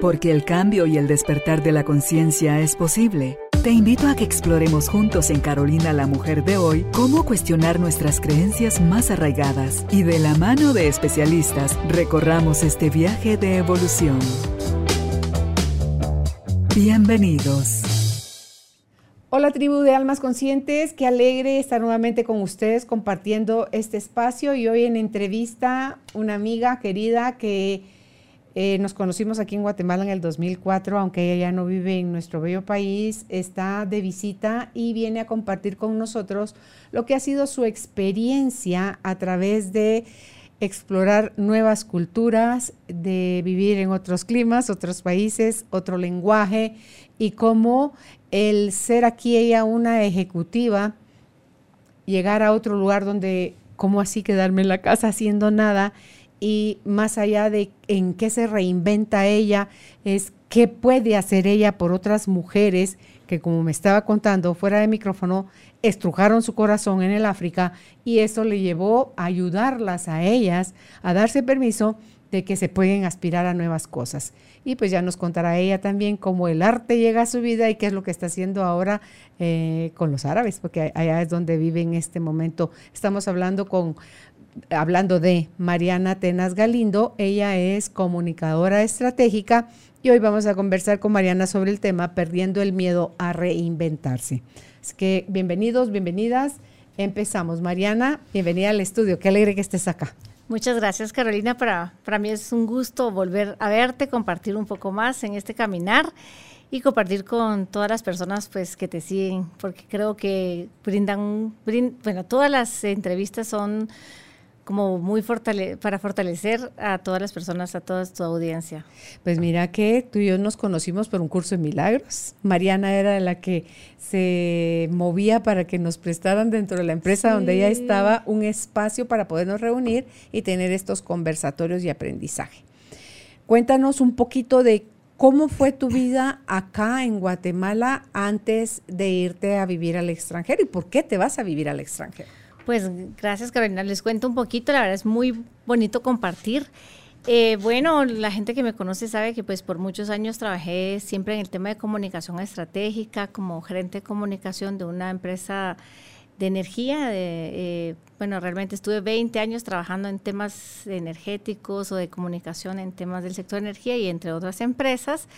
Porque el cambio y el despertar de la conciencia es posible. Te invito a que exploremos juntos en Carolina la Mujer de hoy cómo cuestionar nuestras creencias más arraigadas y de la mano de especialistas recorramos este viaje de evolución. Bienvenidos. Hola tribu de almas conscientes, qué alegre estar nuevamente con ustedes compartiendo este espacio y hoy en entrevista una amiga querida que eh, nos conocimos aquí en Guatemala en el 2004, aunque ella ya no vive en nuestro bello país, está de visita y viene a compartir con nosotros lo que ha sido su experiencia a través de explorar nuevas culturas, de vivir en otros climas, otros países, otro lenguaje y cómo el ser aquí ella una ejecutiva, llegar a otro lugar donde, ¿cómo así quedarme en la casa haciendo nada? Y más allá de en qué se reinventa ella, es qué puede hacer ella por otras mujeres que, como me estaba contando fuera de micrófono, estrujaron su corazón en el África y eso le llevó a ayudarlas a ellas a darse permiso de que se pueden aspirar a nuevas cosas. Y pues ya nos contará ella también cómo el arte llega a su vida y qué es lo que está haciendo ahora eh, con los árabes, porque allá es donde vive en este momento. Estamos hablando con hablando de Mariana Tenas Galindo, ella es comunicadora estratégica y hoy vamos a conversar con Mariana sobre el tema Perdiendo el miedo a reinventarse. Así que bienvenidos, bienvenidas. Empezamos. Mariana, bienvenida al estudio. Qué alegre que estés acá. Muchas gracias, Carolina. Para, para mí es un gusto volver a verte, compartir un poco más en este caminar y compartir con todas las personas pues que te siguen, porque creo que brindan, bueno, todas las entrevistas son como muy fortale para fortalecer a todas las personas, a toda tu audiencia. Pues mira que tú y yo nos conocimos por un curso de milagros. Mariana era la que se movía para que nos prestaran dentro de la empresa donde ella estaba un espacio para podernos reunir y tener estos conversatorios y aprendizaje. Cuéntanos un poquito de cómo fue tu vida acá en Guatemala antes de irte a vivir al extranjero y por qué te vas a vivir al extranjero. Pues gracias Carolina, les cuento un poquito, la verdad es muy bonito compartir. Eh, bueno, la gente que me conoce sabe que pues por muchos años trabajé siempre en el tema de comunicación estratégica como gerente de comunicación de una empresa de energía. Eh, bueno, realmente estuve 20 años trabajando en temas energéticos o de comunicación en temas del sector de energía y entre otras empresas.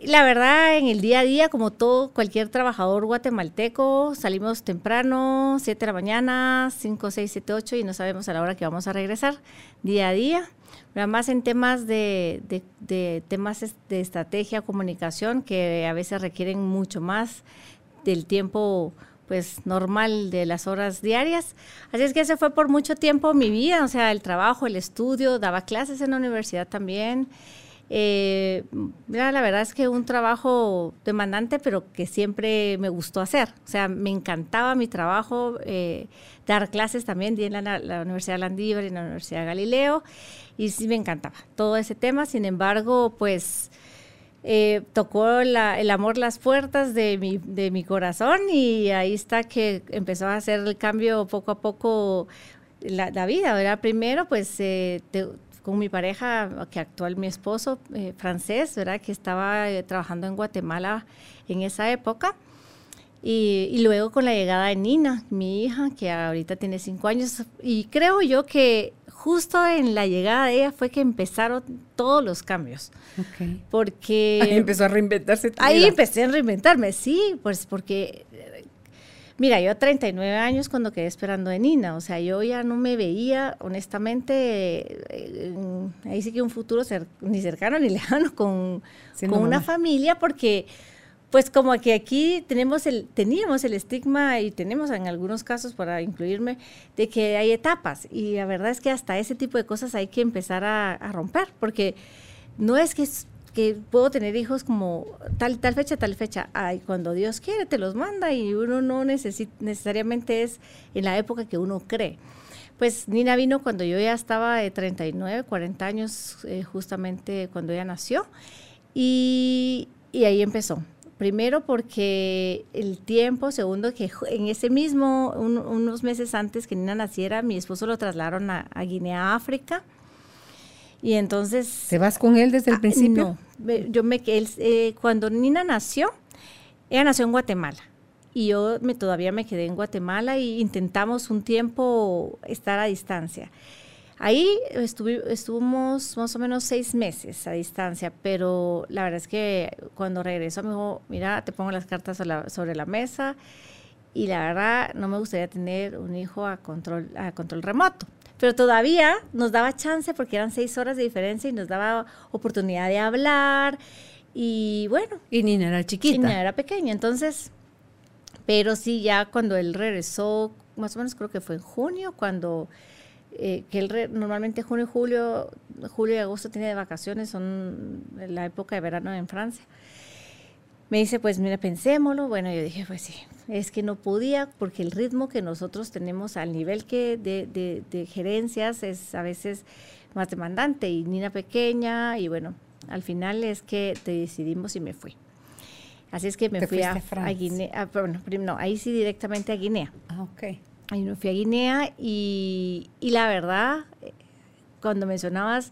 La verdad, en el día a día, como todo cualquier trabajador guatemalteco, salimos temprano, 7 de la mañana, 5, 6, 7, 8 y no sabemos a la hora que vamos a regresar día a día. Más en temas de, de, temas de estrategia, comunicación, que a veces requieren mucho más del tiempo pues normal de las horas diarias. Así es que ese fue por mucho tiempo mi vida, o sea, el trabajo, el estudio, daba clases en la universidad también. Eh, la verdad es que un trabajo demandante, pero que siempre me gustó hacer. O sea, me encantaba mi trabajo, eh, dar clases también, di en la, Universidad Landívar y en la Universidad Galileo, y sí me encantaba todo ese tema. Sin embargo, pues eh, tocó el amor las puertas de mi, de mi corazón y ahí está que empezó a hacer el cambio poco a poco la, vida. Era primero, pues te, con mi pareja, que actual mi esposo eh, francés, ¿verdad? Que estaba eh, trabajando en Guatemala en esa época. Y, y, luego con la llegada de Nina, mi hija, que ahorita tiene cinco años. Y creo yo que justo en la llegada de ella fue que empezaron todos los cambios. Okay. Porque... Ahí empezó a reinventarse. ahí empecé a reinventarme, sí, pues porque Mira, yo a 39 años cuando quedé esperando de Nina, o sea, yo ya no me veía, honestamente, ahí sí que un futuro ni cercano ni lejano con, con una familia, porque pues como que aquí tenemos el, teníamos el estigma y tenemos en algunos casos, para incluirme, de que hay etapas, y la verdad es que hasta ese tipo de cosas hay que empezar a, a romper, porque no es que que puedo tener hijos como tal, tal fecha, tal fecha. Ay, cuando Dios quiere, te los manda y uno no necesariamente es en la época que uno cree. Pues Nina vino cuando yo ya estaba de 39, 40 años, eh, justamente cuando ella nació, y, y ahí empezó. Primero porque el tiempo, segundo que en ese mismo, unos meses antes que Nina naciera, mi esposo lo trasladaron a, a Guinea, África, Y entonces... ¿Te vas con él desde el Ah, principio? No, yo me él, eh, cuando Nina nació, ella nació en Guatemala y yo me, todavía me quedé en Guatemala y intentamos un tiempo estar a distancia. Ahí estuvi- estuvimos más o menos seis meses a distancia, pero la verdad es que cuando regresó me dijo, mira, te pongo las cartas sobre la, sobre la mesa y la verdad no me gustaría tener un hijo a control, a control remoto. Pero todavía nos daba chance porque eran seis horas de diferencia y nos daba oportunidad de hablar y bueno, Y Nina era chiquita. y Nina era pequeña, entonces, pero sí, ya cuando él regresó, más o menos creo que fue en junio, cuando eh, que él re- normalmente junio, julio, julio y agosto tiene de vacaciones, son la época de verano en Francia. Me dice, pues mira, pensémoslo. Bueno, yo dije, pues sí, es que no podía porque el ritmo que nosotros tenemos al nivel que de, de- de gerencias es a veces más demandante y Nina pequeña y bueno, al final es que te decidimos y me fui. Así es que me fui a, a Francia. a Guinea, ah, bueno, no, ahí sí directamente a Guinea. Ah, ok. Ahí me fui a Guinea y, y la verdad, eh, cuando mencionabas,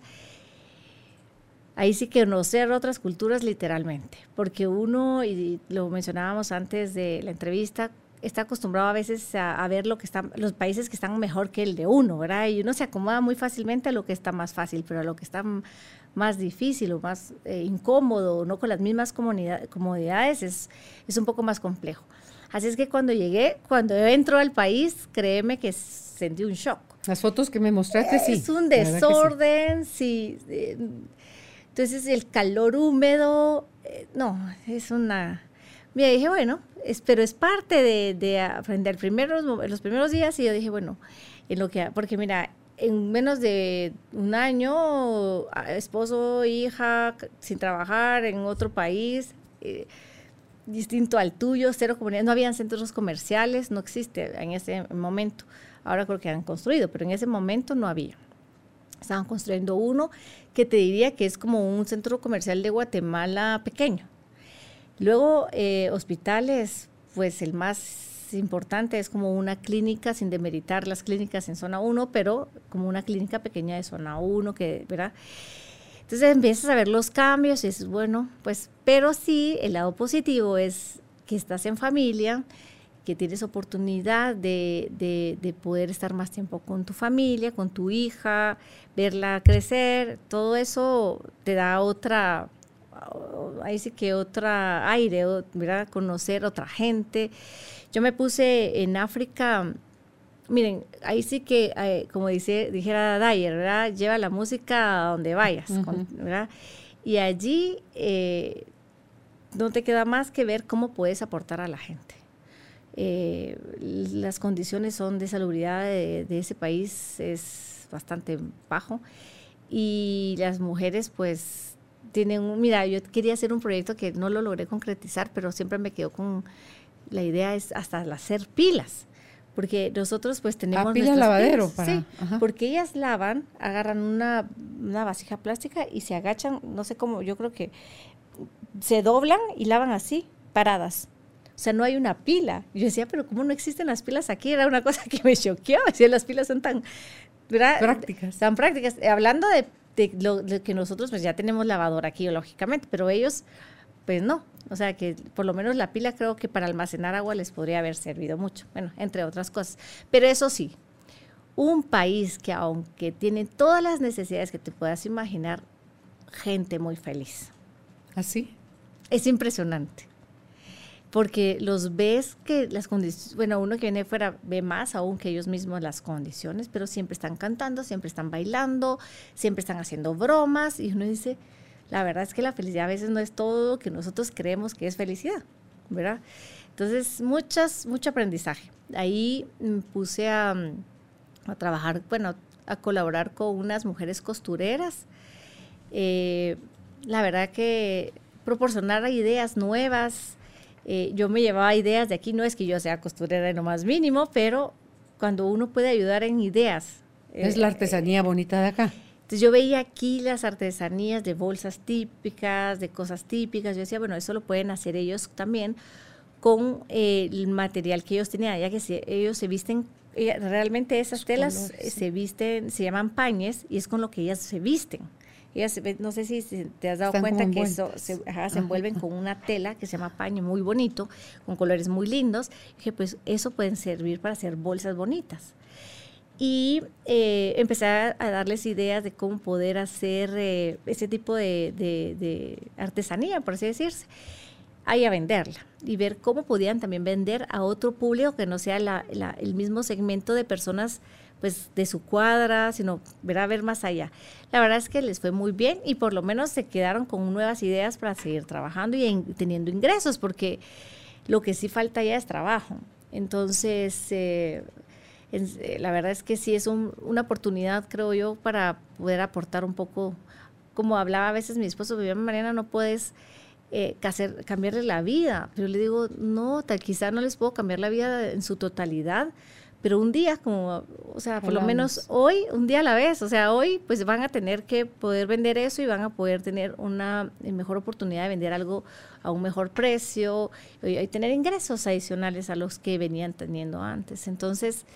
ahí sí que conocer otras culturas literalmente, porque uno, y lo mencionábamos antes de la entrevista, está acostumbrado a veces a, a ver lo que están, los países que están mejor que el de uno, ¿verdad? Y uno se acomoda muy fácilmente a lo que está más fácil, pero a lo que está más difícil o más eh, incómodo, no con las mismas comodidades, es, es un poco más complejo. Así es que cuando llegué, cuando entro al país, créeme que sentí un shock. Las fotos que me mostraste, sí. Es un que sí. desorden, sí. Entonces el calor húmedo, eh, no, es una... Mira, dije, bueno, es- pero es parte de, de aprender primeros, los primeros días y yo dije, bueno, en lo que, porque mira, en menos de un año, esposo, hija, sin trabajar en otro país, eh, distinto al tuyo, cero comunidad, no habían centros comerciales, no existe en ese momento. Ahora creo que han construido, pero en ese momento no había. Estaban construyendo uno que te diría que es como un centro comercial de Guatemala pequeño. Luego, eh, hospitales, pues el más importante es como una clínica, sin demeritar las clínicas en zona 1, pero como una clínica pequeña de zona 1, que, ¿verdad? Entonces empiezas a ver los cambios y dices, bueno, pues, pero sí, el lado positivo es que estás en familia, que tienes oportunidad de, de, de poder estar más tiempo con tu familia, con tu hija, verla crecer, todo eso te da otra, ahí sí que otra aire, ¿verdad? Conocer otra gente. Yo me puse en África, miren, ahí sí que, eh, como dice, dijera Dyer, ¿verdad? Lleva la música a donde vayas, con- ¿verdad? Y allí eh, no te queda más que ver cómo puedes aportar a la gente. Eh, las condiciones son de salubridad de, de ese país es bastante bajo y las mujeres pues tienen un, mira, yo quería hacer un proyecto que no lo logré concretizar, pero siempre me quedo con la idea es hasta hacer pilas, porque nosotros pues tenemos Ah, pilas lavadero pilas, para- sí, ajá. porque ellas lavan, agarran una, una vasija plástica y se agachan, no sé cómo, yo creo que se doblan y lavan así, paradas. O sea, no hay una pila. Y yo decía, pero ¿cómo no existen las pilas aquí? Era una cosa que me choqueó. Decía, las pilas son tan ¿verdad? Prácticas. Tan prácticas. Eh, Hablando de, de lo de que nosotros pues ya tenemos lavadora aquí, lógicamente, pero ellos, pues no. O sea, que por lo menos la pila creo que para almacenar agua les podría haber servido mucho. Bueno, entre otras cosas. Pero eso sí, un país que aunque tiene todas las necesidades que te puedas imaginar, gente muy feliz. ¿Así? Es impresionante. Porque los ves que las condiciones, bueno, uno que viene fuera ve más aún que ellos mismos las condiciones, pero siempre están cantando, siempre están bailando, siempre están haciendo bromas y uno dice, la verdad es que la felicidad a veces no es todo lo que nosotros creemos que es felicidad, ¿verdad? Entonces, muchas, mucho aprendizaje. Ahí me puse a, mm, a trabajar, bueno, a colaborar con unas mujeres costureras. Eh, la verdad que proporcionar ideas nuevas. Eh, yo me llevaba ideas de aquí, no es que yo sea costurera en lo más mínimo, pero cuando uno puede ayudar en ideas. Es eh, la artesanía bonita de acá. entonces yo veía aquí las artesanías de bolsas típicas, de cosas típicas. Yo decía, bueno, eso lo pueden hacer ellos también con eh, el material que ellos tenían, ya que ellos se visten, realmente esas telas se visten, se llaman pañes y es con lo que ellas se visten. Ellas, no sé si te has dado cuenta que eso, se, envuelven con una tela que se llama paño muy bonito, con colores muy lindos, que pues eso pueden servir para hacer bolsas bonitas. Y eh, empecé a, darles ideas de cómo poder hacer eh, ese tipo de, artesanía, por así decirse, ahí a venderla y ver cómo podían también vender a otro público que no sea el mismo segmento de personas pues de su cuadra, sino ver a ver más allá. La verdad es que les fue muy bien y por lo menos se quedaron con nuevas ideas para seguir trabajando y teniendo ingresos, porque lo que sí falta ya es trabajo. Entonces, eh, eh, la verdad es que sí es una oportunidad, creo yo, para poder aportar un poco, como hablaba a veces mi esposo, Mariana, no puedes eh, hacer, cambiarle la vida, pero le digo, no, tal, quizá no les puedo cambiar la vida en su totalidad, pero un día como, o sea, por lo menos hoy, un día a la vez, o sea, hoy pues van a tener que poder vender eso y van a poder tener una eh, mejor oportunidad de vender algo a un mejor precio y tener ingresos adicionales a los que venían teniendo antes. Entonces,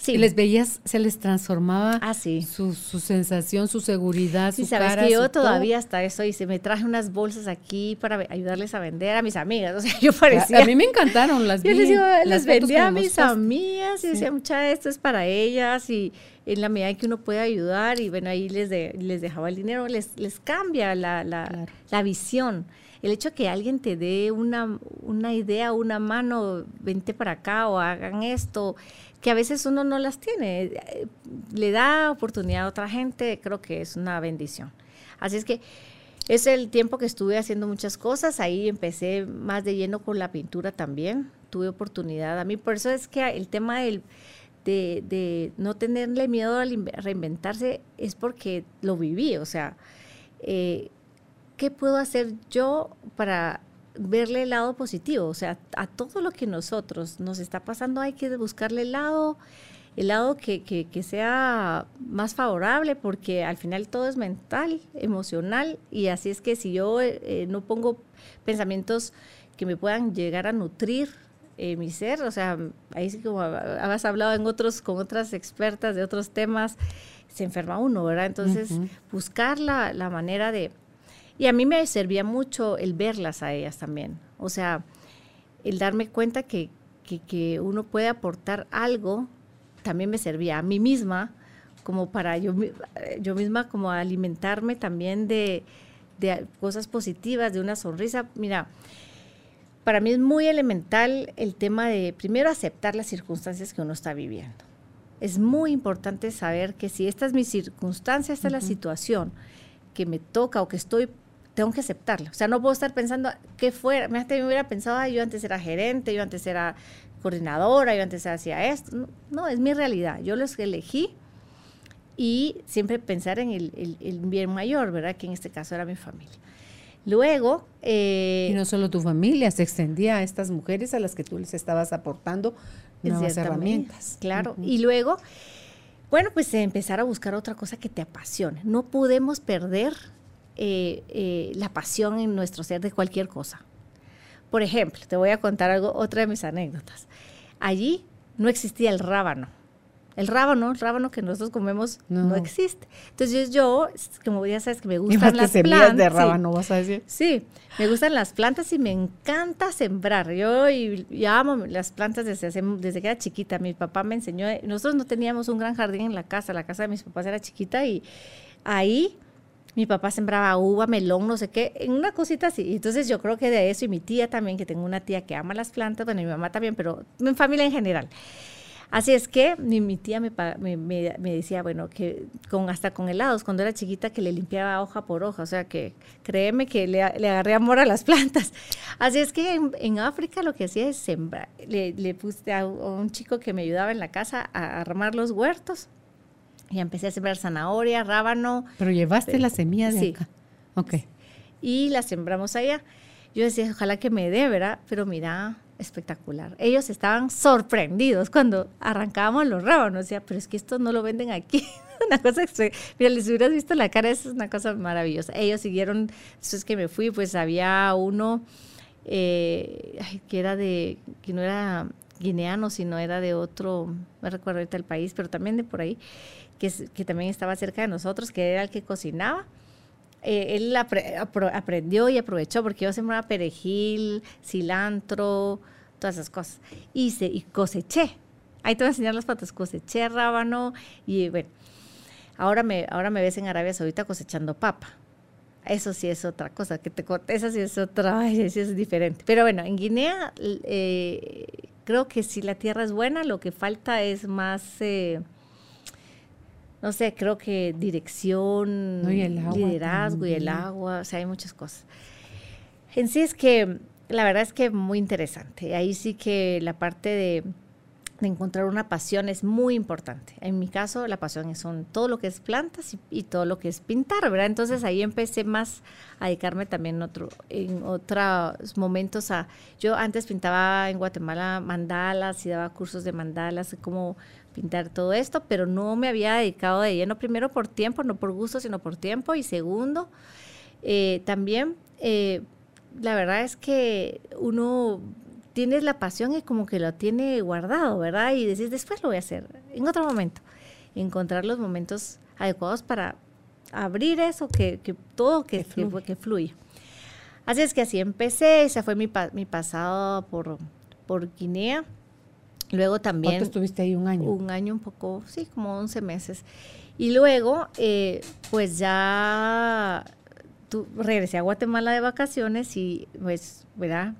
Sí. Y les veías, se les transformaba ah, su, sensación, su seguridad, sí, su sabes que yo todavía hasta eso hice, me traje unas bolsas aquí para ayudarles a vender a mis amigas, o sea, yo parecía... A, mí me encantaron las Yo les, digo, les vendía a mis amigas y decía, mucha esto es para ellas y en la medida en que uno puede ayudar y bueno, ahí les, les dejaba el dinero, les, les cambia la, la, la visión. El hecho de que alguien te dé una, una idea, una mano, vente para acá o hagan esto, que a veces uno no las tiene, le da oportunidad a otra gente, creo que es una bendición. Así es que es el tiempo que estuve haciendo muchas cosas, ahí empecé más de lleno con la pintura también, tuve oportunidad. A mí por eso es que el tema del, de, no tenerle miedo a reinventarse es porque lo viví, o sea, eh, ¿qué puedo hacer yo para verle el lado positivo, o sea, a todo lo que nosotros nos está pasando hay que buscarle el lado, el lado que, que, sea más favorable, porque al final todo es mental, emocional, y así es que si yo eh, no pongo pensamientos que me puedan llegar a nutrir eh, mi ser, o sea, ahí sí como has hablado en otros, con otras expertas de otros temas, se enferma uno, ¿verdad? Entonces, buscar la, la manera de, y a mí me servía mucho el verlas a ellas también. O sea, el darme cuenta que, uno puede aportar algo, también me servía a mí misma, como para yo, yo misma como alimentarme también de, de cosas positivas, de una sonrisa. Mira, para mí es muy elemental el tema de primero aceptar las circunstancias que uno está viviendo. Es muy importante saber que si esta es mi circunstancia, esta es la situación que me toca o que estoy tengo que aceptarlo. O sea, no puedo estar pensando que fuera, me hubiera pensado, yo antes era gerente, yo antes era coordinadora, yo antes hacía esto. No, es mi realidad. Yo los elegí y siempre pensar en el, bien mayor, ¿verdad? Que en este caso era mi familia. Luego... Eh, y no solo tu familia, se extendía a estas mujeres a las que tú les estabas aportando nuevas herramientas. claro. Y luego, bueno, pues empezar a buscar otra cosa que te apasione. No podemos perder eh, eh, la pasión en nuestro ser de cualquier cosa. Por ejemplo, te voy a contar algo, otra de mis anécdotas. Allí no existía el rábano. El rábano, el rábano que nosotros comemos no, existe. Entonces yo, como ya sabes que me gustan las plantas. de rábano, vas a decir. Sí, me gustan las plantas y me encanta sembrar. Yo y, amo las plantas desde, desde que era chiquita. Mi papá me enseñó, nosotros no teníamos un gran jardín en la casa, la casa de mis papás era chiquita y ahí mi papá sembraba uva, melón, no sé qué, en una cosita así. Entonces yo creo que de eso, y mi tía también, que tengo una tía que ama las plantas, bueno, mi mamá también, pero mi familia en general. Así es que mi, mi tía me, me, decía, bueno, que con, hasta con helados, cuando era chiquita, que le limpiaba hoja por hoja, o sea que créeme que le, agarré amor a las plantas. Así es que en, África lo que hacía es sembrar, le, le puse a un chico que me ayudaba en la casa a armar los huertos y empecé a sembrar zanahoria, rábano. Pero llevaste la semilla de sí. acá. Ok. Y la sembramos allá. Yo decía, ojalá que me dé, ¿verdad? Pero mira, espectacular. Ellos estaban sorprendidos cuando arrancábamos los rábanos. Decía, pero es que esto no lo venden aquí. una cosa Mira, les hubieras visto la cara, es una cosa maravillosa. Ellos siguieron, eso es que me fui, pues había uno eh, que era de, que no era guineano, sino era de otro, no recuerdo ahorita el país, pero también de por ahí, que, también estaba cerca de nosotros, que era el que cocinaba. Eh, él aprendió y aprovechó porque yo sembraba perejil, cilantro, todas esas cosas. Hice y coseché. Ahí te voy a enseñar las patas. Coseché rábano y bueno, ahora me, ahora me ves en Arabia Saudita cosechando papa. Eso sí es otra cosa, que te esa sí es otra, sí es diferente. Pero bueno, en Guinea eh, creo que si la tierra es buena, lo que falta es más, eh, no sé, creo que dirección, liderazgo y el agua, o sea, hay muchas cosas. En sí es que, la verdad es que muy interesante. Ahí sí que la parte de de encontrar una pasión es muy importante. En mi caso, la pasión son todo lo que es plantas y, todo lo que es pintar, ¿verdad? Entonces ahí empecé más a dedicarme también otro, en otros momentos a... Yo antes pintaba en Guatemala mandalas y daba cursos de mandalas, cómo pintar todo esto, pero no me había dedicado de lleno, primero por tiempo, no por gusto, sino por tiempo, y segundo, eh, también... Eh, la verdad es que uno tienes la pasión y como que lo tiene guardado, ¿verdad? Y decís, después lo voy a hacer, en otro momento. Encontrar los momentos adecuados para abrir eso, que, que todo que, que, que, fluya. Así es que así empecé, ese fue mi, mi pasado por, por Guinea. Luego también... ¿Cuánto estuviste ahí? ¿Un año? Un año, un poco, sí, como 11 meses. Y luego, eh, pues ya tú, regresé a Guatemala de vacaciones y pues, ¿verdad?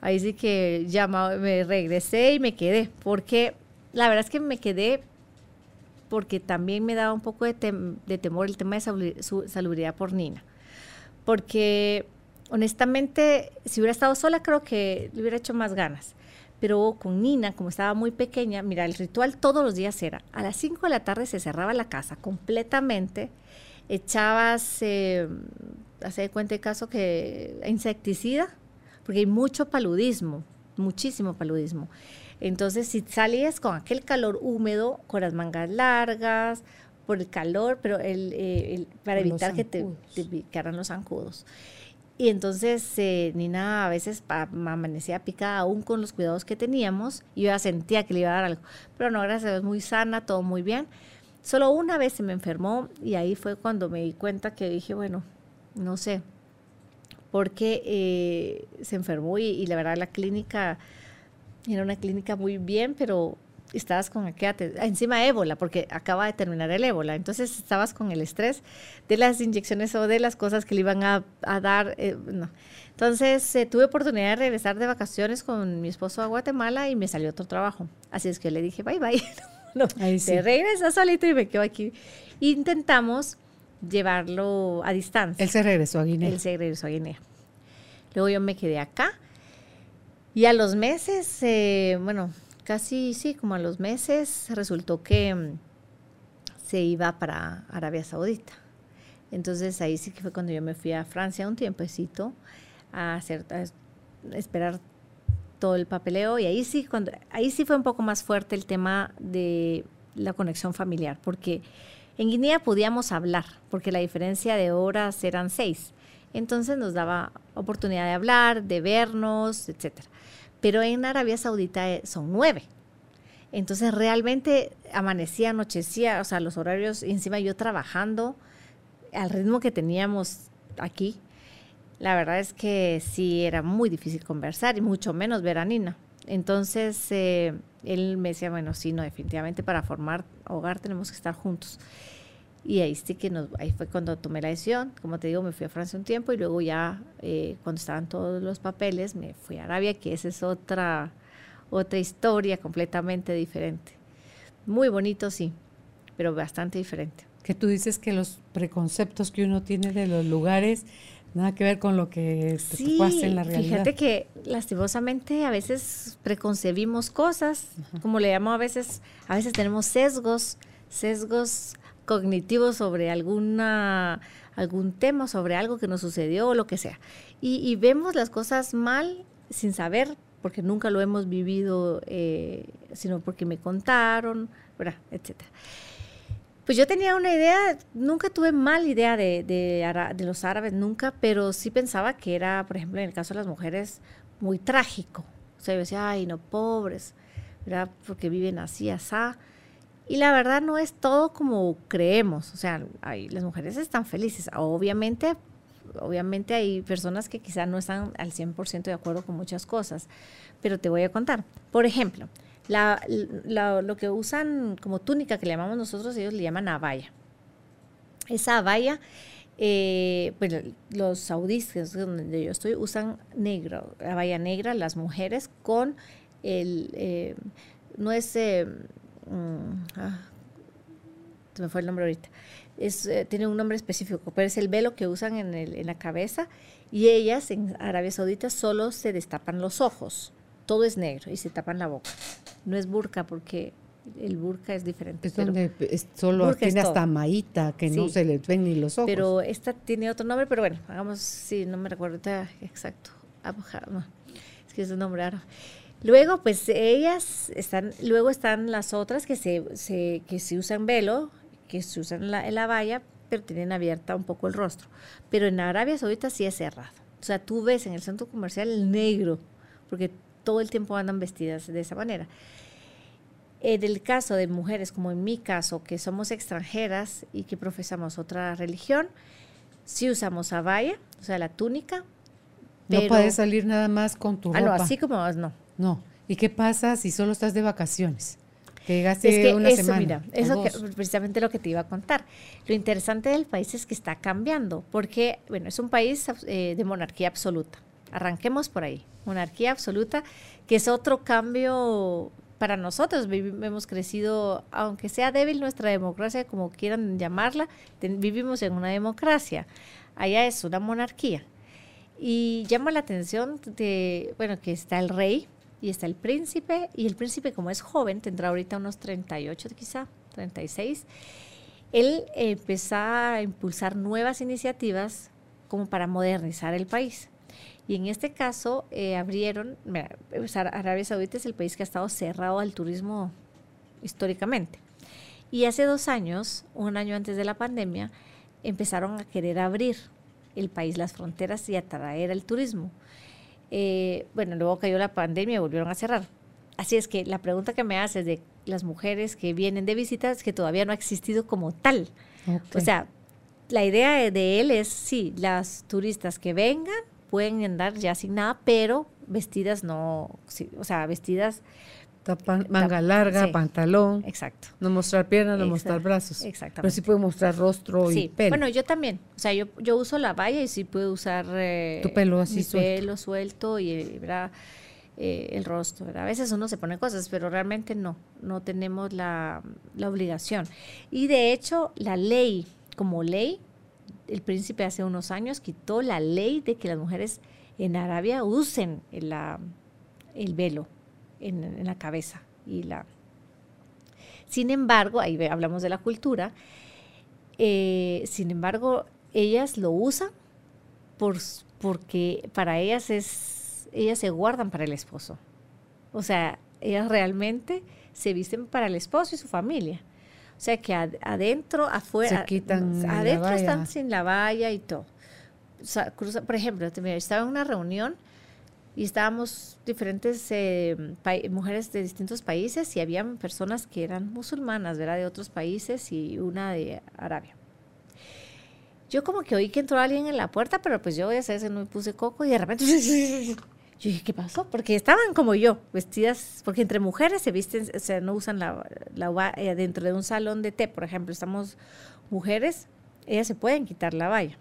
Ahí sí que ya me regresé y me quedé, porque la verdad es que me quedé porque también me daba un poco de, temor el tema de su salubridad por Nina. Porque honestamente, si hubiera estado sola, creo que le hubiera hecho más ganas. Pero con Nina, como estaba muy pequeña, mira, el ritual todos los días era, a las 5 de la tarde se cerraba la casa completamente, echabas, eh, hace de cuenta el caso que insecticida, porque hay mucho paludismo, muchísimo paludismo. Entonces, si salías con aquel calor húmedo, con las mangas largas, por el calor, pero el, eh, para evitar que te, picaran los zancudos. Y entonces eh, Nina a veces amanecía picada aún con los cuidados que teníamos y yo ya sentía que le iba a dar algo. Pero no, gracias a Dios, muy sana, todo muy bien. Solo una vez se me enfermó y ahí fue cuando me di cuenta que dije, bueno, no sé, porque eh, se enfermó y, la verdad la clínica era una clínica muy bien, pero estabas con quédate, encima ébola, porque acaba de terminar el ébola, entonces estabas con el estrés de las inyecciones o de las cosas que le iban a, dar. Eh, entonces eh, tuve oportunidad de regresar de vacaciones con mi esposo a Guatemala y me salió otro trabajo. Así es que le dije, bye bye, no, Ahí sí. regresa solito y me quedo aquí. Intentamos llevarlo a distancia. Él se regresó a Guinea. Él se regresó a Guinea. Luego yo me quedé acá. Y a los meses, eh, bueno, casi sí, como a los meses, resultó que mm, se iba para Arabia Saudita. Entonces ahí sí que fue cuando yo me fui a Francia un tiempecito a hacer a esperar todo el papeleo y ahí sí cuando ahí sí fue un poco más fuerte el tema de la conexión familiar porque en Guinea podíamos hablar, porque la diferencia de horas eran seis. Entonces nos daba oportunidad de hablar, de vernos, etc. Pero en Arabia Saudita eh, son nueve. Entonces realmente amanecía, anochecía, o sea, los horarios, y encima yo trabajando al ritmo que teníamos aquí. La verdad es que sí era muy difícil conversar y mucho menos ver a Nina. Entonces eh, él me decía, bueno, sí, no, definitivamente para formar hogar tenemos que estar juntos. Y ahí sí que nos, ahí fue cuando tomé la decisión. Como te digo, me fui a Francia un tiempo y luego ya eh, cuando estaban todos los papeles me fui a Arabia, que esa es otra, otra historia completamente diferente. Muy bonito, sí, pero bastante diferente. Que tú dices que los preconceptos que uno tiene de los lugares nada que ver con lo que sí, pasa en la realidad. Fíjate que lastimosamente a veces preconcebimos cosas, como le llamo a veces, a veces tenemos sesgos, sesgos cognitivos sobre alguna algún tema, sobre algo que nos sucedió o lo que sea. Y, vemos las cosas mal sin saber, porque nunca lo hemos vivido, eh, sino porque me contaron, ¿verdad? etcétera. Pues yo tenía una idea, nunca tuve mala idea de, de, los árabes, nunca, pero sí pensaba que era, por ejemplo, en el caso de las mujeres, muy trágico. O sea, yo decía, ay, no, pobres, ¿verdad? Porque viven así, así. Y la verdad no es todo como creemos. O sea, hay, las mujeres están felices. Obviamente, obviamente hay personas que quizás no están al 100% de acuerdo con muchas cosas, pero te voy a contar. Por ejemplo, la, lo que usan como túnica, que le llamamos nosotros, ellos le llaman abaya. Esa abaya, eh, pues los saudíes, donde yo estoy, usan negro, abaya negra, las mujeres con el, eh, no es, eh, mm, ah, se me fue el nombre ahorita, es, tiene un nombre específico, pero es el velo que usan en, el, en la cabeza y ellas en Arabia Saudita solo se destapan los ojos todo es negro y se tapan la boca. No es burka porque el burka es diferente. Es donde solo tiene hasta maíta, que no se le ven ni los ojos. Pero esta tiene otro nombre, pero bueno, hagamos, sí, no me recuerdo exacto. Es que es un nombre raro. Luego, pues ellas están, luego están las otras que se, se que se usan velo, que se usan la, la valla, pero tienen abierta un poco el rostro. Pero en Arabia Saudita sí es cerrado. O sea, tú ves en el centro comercial el negro, porque todo el tiempo andan vestidas de esa manera. En el caso de mujeres, como en mi caso, que somos extranjeras y que profesamos otra religión, sí usamos abaya, o sea, la túnica. no puedes salir nada más con tu ropa. Ah, no, así como no. No. ¿Y qué pasa si solo estás de vacaciones? Que llegaste una eso, semana. Mira, eso es precisamente lo que te iba a contar. Lo interesante del país es que está cambiando, porque, bueno, es un país eh, de monarquía absoluta. Arranquemos por ahí. Monarquía absoluta, que es otro cambio para nosotros. Hemos crecido, aunque sea débil nuestra democracia, como quieran llamarla, vivimos en una democracia. Allá es una monarquía. Y llama la atención de, bueno, que está el rey y está el príncipe, y el príncipe como es joven, tendrá ahorita unos 38 quizá, 36, él empezó a impulsar nuevas iniciativas como para modernizar el país. Y en este caso eh, abrieron, pues, Arabia Saudita es el país que ha estado cerrado al turismo históricamente. Y hace dos años, un año antes de la pandemia, empezaron a querer abrir el país, las fronteras y atraer el turismo. Eh, bueno, luego cayó la pandemia y volvieron a cerrar. Así es que la pregunta que me haces de las mujeres que vienen de visita es que todavía no ha existido como tal. O sea, la idea de él es, sí, las turistas que vengan, pueden andar ya sin nada, pero vestidas no, o sea, vestidas... manga larga, pantalón. Exacto. No mostrar piernas, no mostrar brazos. Exactamente. Pero sí puede mostrar rostro y pelo. Bueno, yo también. O sea, yo, yo uso la valla y sí puedo usar... Eh, tu pelo así suelto. pelo suelto y eh, el rostro. A veces uno se pone cosas, pero realmente no. No tenemos la, la obligación. Y de hecho, la ley, como ley, el príncipe hace unos años quitó la ley de que las mujeres en Arabia usen el, el velo en, la cabeza. Y la... Sin embargo, ahí hablamos de la cultura, eh, sin embargo, ellas lo usan por, porque para ellas es, ellas se guardan para el esposo. O sea, ellas realmente se visten para el esposo y su familia. O sea que adentro, afuera, adentro están sin la valla y todo. por ejemplo, estaba en una reunión y estábamos diferentes eh, mujeres de distintos países y había personas que eran musulmanas, ¿verdad? De otros países y una de Arabia. Yo como que oí que entró alguien en la puerta, pero pues yo ya sabes, no me puse coco y de repente Yo dije, ¿qué pasó? Porque estaban como yo, vestidas, porque entre mujeres se visten, o sea, no usan la, la eh, dentro de un salón de té, por ejemplo, estamos mujeres, ellas se pueden quitar la valla.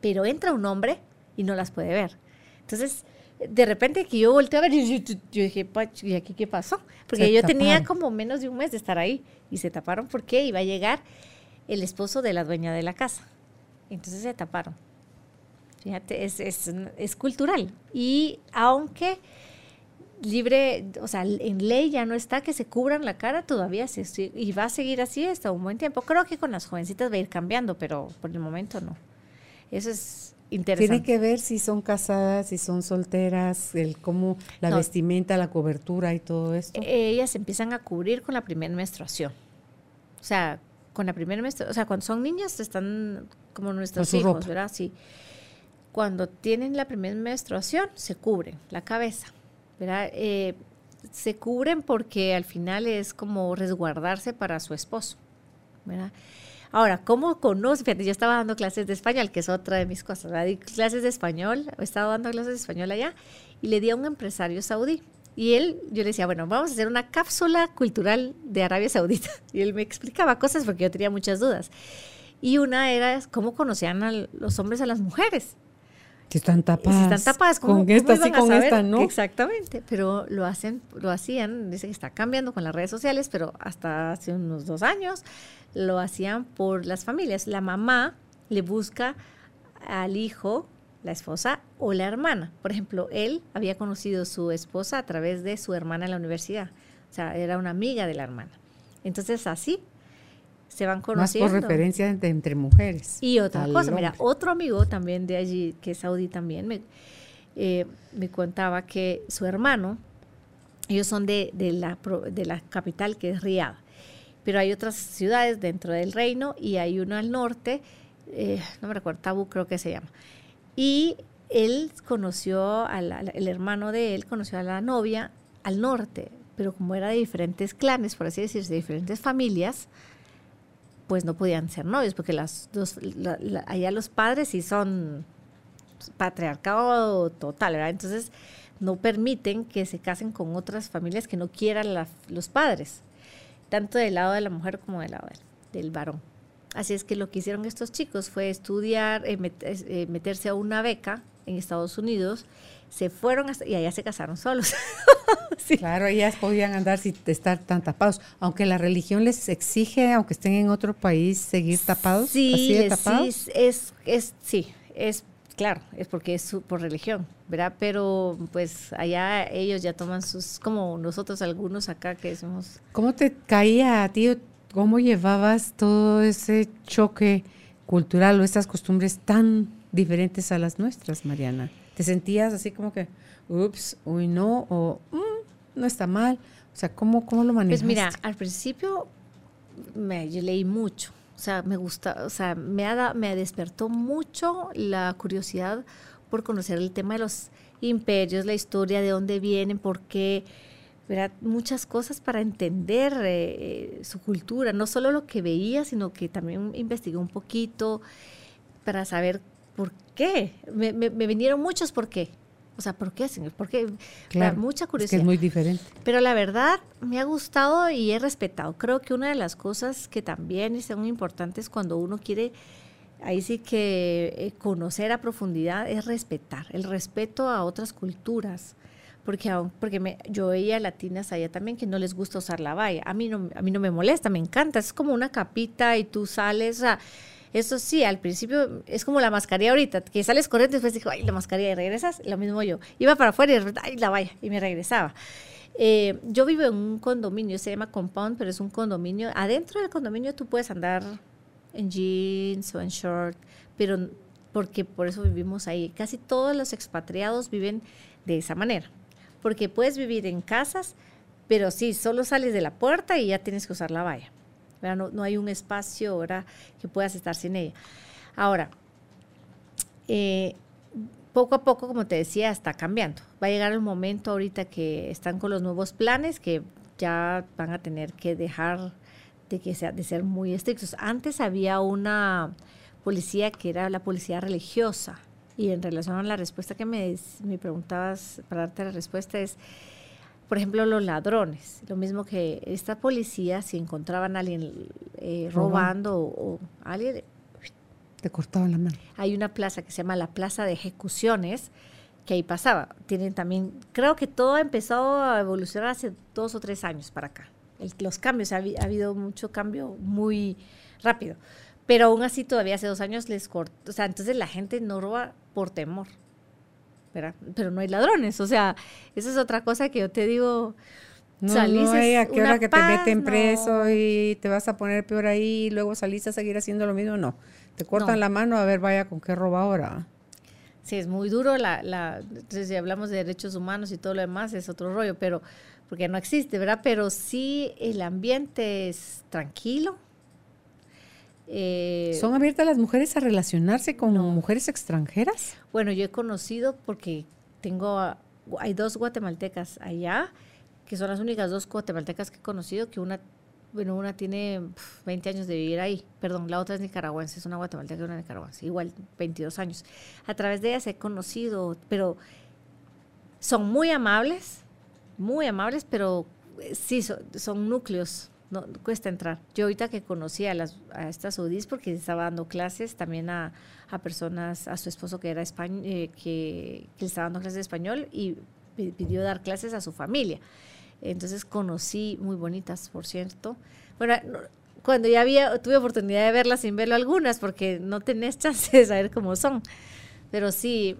Pero entra un hombre y no las puede ver. Entonces, de repente que yo volteé a ver, yo, dije, ¿y aquí qué pasó? Porque yo tenía como menos de un mes de estar ahí y se taparon porque iba a llegar el esposo de la dueña de la casa. Entonces se taparon. Fíjate, es, es, es cultural. Y aunque libre, o sea, en ley ya no está que se cubran la cara, todavía se, y va a seguir así hasta un buen tiempo. Creo que con las jovencitas va a ir cambiando, pero por el momento no. Eso es interesante. Tiene que ver si son casadas, si son solteras, el cómo la vestimenta, la cobertura y todo esto. Ellas empiezan a cubrir con la primera menstruación. O sea, con la primera menstruación, o sea, cuando son niñas están como nuestros hijos, ¿verdad? Sí. Cuando tienen la primera menstruación, se cubren la cabeza, ¿verdad? Eh, se cubren porque al final es como resguardarse para su esposo, ¿verdad? Ahora, ¿cómo conoce? Fíjate, yo estaba dando clases de español, que es otra de mis cosas. Di clases de español, he estado dando clases de español allá, y le di a un empresario saudí. Y él, yo le decía, bueno, vamos a hacer una cápsula cultural de Arabia Saudita. Y él me explicaba cosas porque yo tenía muchas dudas. Y una era cómo conocían a los hombres a las mujeres. Si están tapadas. Si están tapadas, con esta sí, con esta no. Exactamente, pero lo hacen, lo hacían, dice que está cambiando con las redes sociales, pero hasta hace unos dos años lo hacían por las familias. La mamá le busca al hijo, la esposa o la hermana. Por ejemplo, él había conocido a su esposa a través de su hermana en la universidad. O sea, era una amiga de la hermana. Entonces, así se van conociendo. Más por referencia entre, mujeres. Y otra cosa, mira, otro amigo también de allí, que es saudí también, me, eh, me contaba que su hermano, ellos son de, de, la, de la capital que es Riyadh pero hay otras ciudades dentro del reino y hay uno al norte, eh, no me recuerdo, Tabú creo que se llama. Y él conoció, al, el hermano de él conoció a la novia al norte, pero como era de diferentes clanes, por así decirse, de diferentes familias, pues no podían ser novios, porque las dos, allá los padres sí son patriarcado total, ¿verdad? Entonces no permiten que se casen con otras familias que no quieran los padres tanto del lado de la mujer como del lado del, varón. Así es que lo que hicieron estos chicos fue estudiar, eh, eh, meterse a una beca en Estados Unidos, se fueron y allá se casaron solos. Claro, ellas podían andar sin estar tan tapados, aunque la religión les exige, aunque estén en otro país, seguir tapados. Sí, sí, es, es, sí, es claro, es porque es por religión, ¿verdad? Pero pues allá ellos ya toman sus, como nosotros algunos acá que somos... ¿Cómo te caía a ti? ¿Cómo llevabas todo ese choque cultural o estas costumbres tan diferentes a las nuestras, Mariana? ¿Te sentías así como que, ups, uy, no, o mm, no está mal? O sea, ¿cómo, cómo lo manejaste? Pues mira, al principio me, yo leí mucho, o sea, me gusta, o sea, me, ha me despertó mucho la curiosidad por conocer el tema de los imperios, la historia, de dónde vienen, por qué, ¿verdad? muchas cosas para entender eh, su cultura, no solo lo que veía, sino que también investigué un poquito para saber por qué. Me, me, me vinieron muchos por qué. O sea, ¿por qué, señor? Porque claro, mucha curiosidad. Es, que es muy diferente. Pero la verdad, me ha gustado y he respetado. Creo que una de las cosas que también son importantes cuando uno quiere, ahí sí que eh, conocer a profundidad, es respetar. El respeto a otras culturas. Porque, porque me, yo veía latinas allá también que no les gusta usar la valla. A mí no, a mí no me molesta, me encanta. Es como una capita y tú sales. O sea, eso sí, al principio es como la mascarilla ahorita, que sales corriendo y después dijo, ay, la mascarilla y regresas, lo mismo yo. Iba para afuera y ay, la vaya, y me regresaba. Eh, yo vivo en un condominio, se llama Compound, pero es un condominio. Adentro del condominio tú puedes andar en jeans o en short, pero porque por eso vivimos ahí. Casi todos los expatriados viven de esa manera, porque puedes vivir en casas, pero sí, solo sales de la puerta y ya tienes que usar la valla. No, hay un espacio ahora que puedas estar sin ella. Ahora, eh, poco a poco, como te decía, está cambiando. Va a llegar el momento ahorita que están con los nuevos planes que ya van a tener que dejar de que sea de ser muy estrictos. Antes había una policía que era la policía religiosa y en relación a la respuesta que me, me preguntabas para darte la respuesta es por ejemplo, los ladrones. Lo mismo que esta policía, si encontraban a alguien eh, robando o, alguien... Te cortaban la mano. Hay una plaza que se llama la Plaza de Ejecuciones, que ahí pasaba. Tienen también, creo que todo ha empezado a evolucionar hace dos o tres años para acá. los cambios, ha, habido mucho cambio muy rápido. Pero aún así todavía hace dos años les cortó. O sea, entonces la gente no roba por temor pero no hay ladrones. O sea, esa es otra cosa que yo te digo. No, salís no hay a qué hora que te meten preso y te vas a poner peor ahí y luego salís a seguir haciendo lo mismo. No, te cortan la mano a ver, vaya, con qué roba ahora. Sí, es muy duro. La, la, si hablamos de derechos humanos y todo lo demás, es otro rollo, pero porque no existe, ¿verdad? Pero sí el ambiente es tranquilo, Eh, ¿Son abiertas las mujeres a relacionarse con mujeres extranjeras? Bueno, yo he conocido porque tengo, hay dos guatemaltecas allá, que son las únicas dos guatemaltecas que he conocido, que una, bueno, una tiene 20 años de vivir ahí, perdón, la otra es nicaragüense, es una guatemalteca y una nicaragüense, igual 22 años. A través de ellas he conocido, pero son muy amables, muy amables, pero eh, sí, son núcleos no cuesta entrar. Yo ahorita que conocí a, las, a estas saudíes porque estaba dando clases también a, a personas, a su esposo que era español, eh, que, que, le estaba dando clases de español y pidió dar clases a su familia. Entonces conocí muy bonitas, por cierto. Bueno, cuando ya había, tuve oportunidad de verlas sin verlo algunas porque no tenés chance de saber cómo son. Pero sí,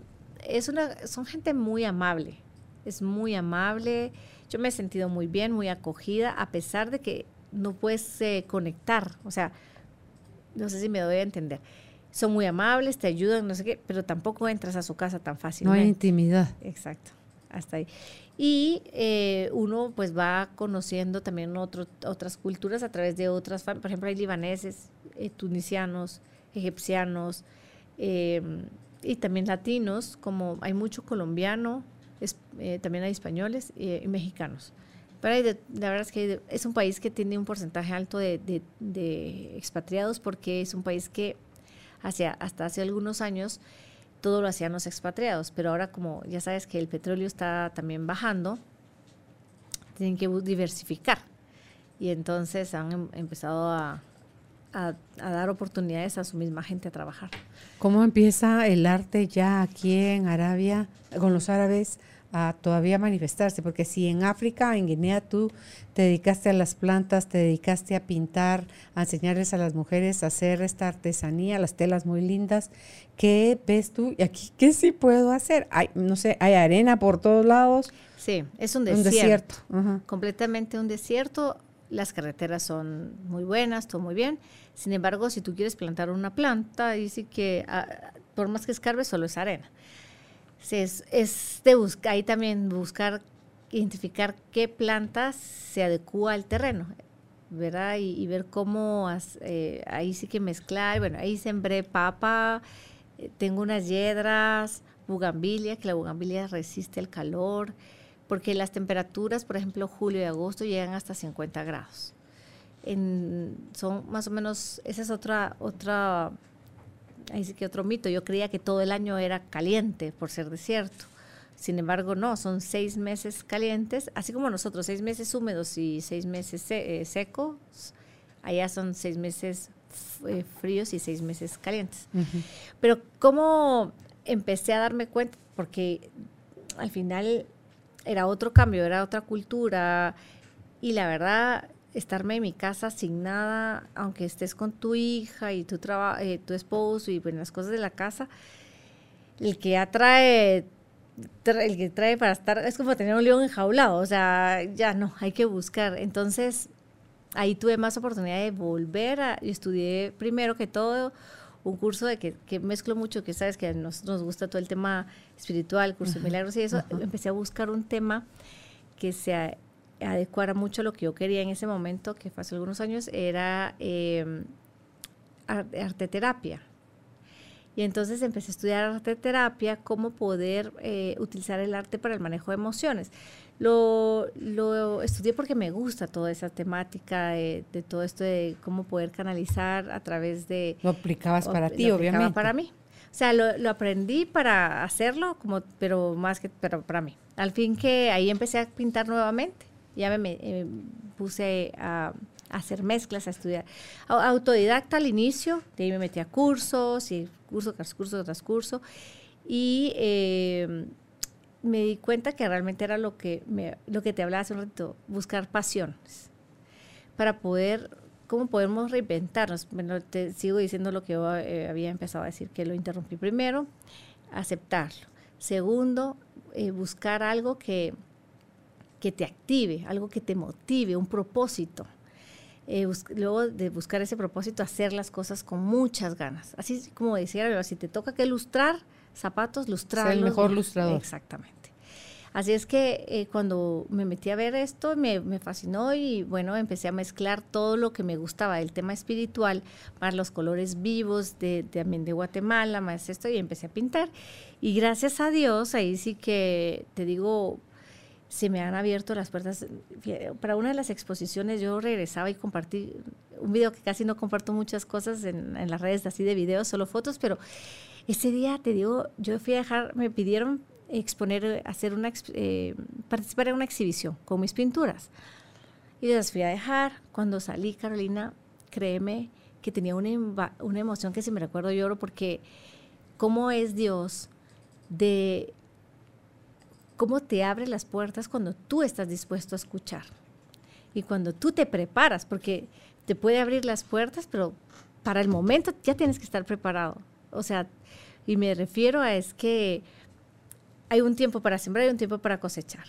es una, son gente muy amable, es muy amable. Yo me he sentido muy bien, muy acogida, a pesar de que no puedes eh, conectar, o sea, no sé si me doy a entender. Son muy amables, te ayudan, no sé qué, pero tampoco entras a su casa tan fácilmente. No hay intimidad. Exacto, hasta ahí. Y eh, uno pues va conociendo también otras culturas a través de otras, por ejemplo, hay libaneses, eh, tunisianos, egipcianos, em, y también latinos, como hay mucho colombiano, también hay españoles y mexicanos. Pero la verdad es que es un país que tiene un porcentaje alto de, expatriados porque es un país que hacia, hasta hace algunos años todo lo hacían los expatriados, pero ahora como ya sabes que el petróleo está también bajando, tienen que diversificar. Y entonces han em, empezado a, a, dar oportunidades a su misma gente a trabajar. ¿Cómo empieza el arte ya aquí en Arabia, con los árabes, a todavía manifestarse, porque si en África, en Guinea, tú te dedicaste a las plantas, te dedicaste a pintar, a enseñarles a las mujeres a hacer esta artesanía, las telas muy lindas, ¿qué ves tú? Y aquí, ¿qué sí puedo hacer? Hay, no sé, hay arena por todos lados. Sí, es un desierto. Completamente un desierto. Las carreteras son muy buenas, todo muy bien. Sin embargo, si tú quieres plantar una planta, dice que ah, por más que escarbes, solo es arena es, es de buscar, ahí también buscar, identificar qué plantas se adecúa al terreno, ¿verdad? Y, ver cómo, eh, ahí sí que mezclar, bueno, ahí sembré papa, eh, tengo unas yedras, bugambilia, que la bugambilia resiste el calor, porque las temperaturas, por ejemplo, julio y agosto llegan hasta 50 grados. En, son más o menos, esa es otra, otra ahí sí que otro mito, yo creía que todo el año era caliente por ser desierto. Sin embargo, no, son seis meses calientes, así como nosotros, seis meses húmedos y seis meses eh, secos, allá son seis meses eh, fríos y seis meses calientes. Pero ¿cómo empecé a darme cuenta? Porque al final era otro cambio, era otra cultura y la verdad estarme en mi casa sin nada, aunque estés con tu hija y tu, eh, tu esposo y bueno, las cosas de la casa, el que atrae, el que trae para estar, es como tener un león enjaulado, o sea, ya no, hay que buscar. Entonces, ahí tuve más oportunidad de volver a, estudié primero que todo un curso de que, que, mezclo mucho, que sabes que a nosotros nos gusta todo el tema espiritual, curso de milagros y eso, empecé a buscar un tema que sea adecuara mucho lo que yo quería en ese momento, que fue hace algunos años, era eh, arte terapia. Y entonces empecé a estudiar arte terapia, cómo poder eh, utilizar el arte para el manejo de emociones. Lo, lo, estudié porque me gusta toda esa temática de, todo esto de cómo poder canalizar a través de... Lo aplicabas para ti, obviamente. para mí. O sea, lo, lo, aprendí para hacerlo, como, pero más que pero para mí. Al fin que ahí empecé a pintar nuevamente ya me, eh, puse a, hacer mezclas, a estudiar. Autodidacta al inicio, de ahí me metí a cursos, y curso tras curso tras curso, y eh, me di cuenta que realmente era lo que, lo que te hablaba hace un ratito, buscar pasiones, para poder, cómo podemos reinventarnos. Bueno, te sigo diciendo lo que yo eh, había empezado a decir, que lo interrumpí primero, aceptarlo. Segundo, buscar algo que que te active, algo que te motive, un propósito. Eh, luego de buscar ese propósito, hacer las cosas con muchas ganas. Así como decía, si te toca que lustrar zapatos, lustrar. el mejor lustrador. Exactamente. Así es que eh, cuando me metí a ver esto, me, me, fascinó y bueno, empecé a mezclar todo lo que me gustaba del tema espiritual, más los colores vivos de, también de Guatemala, más esto, y empecé a pintar. Y gracias a Dios, ahí sí que te digo, se me han abierto las puertas. Para una de las exposiciones yo regresaba y compartí un video que casi no comparto muchas cosas en, las redes así de videos, solo fotos, pero ese día te digo, yo fui a dejar, me pidieron exponer, hacer una, eh, participar en una exhibición con mis pinturas. Y las fui a dejar. Cuando salí, Carolina, créeme que tenía una, una emoción que si me recuerdo lloro porque cómo es Dios de cómo te abre las puertas cuando tú estás dispuesto a escuchar. Y cuando tú te preparas, porque te puede abrir las puertas, pero para el momento ya tienes que estar preparado. O sea, y me refiero a es que hay un tiempo para sembrar y un tiempo para cosechar.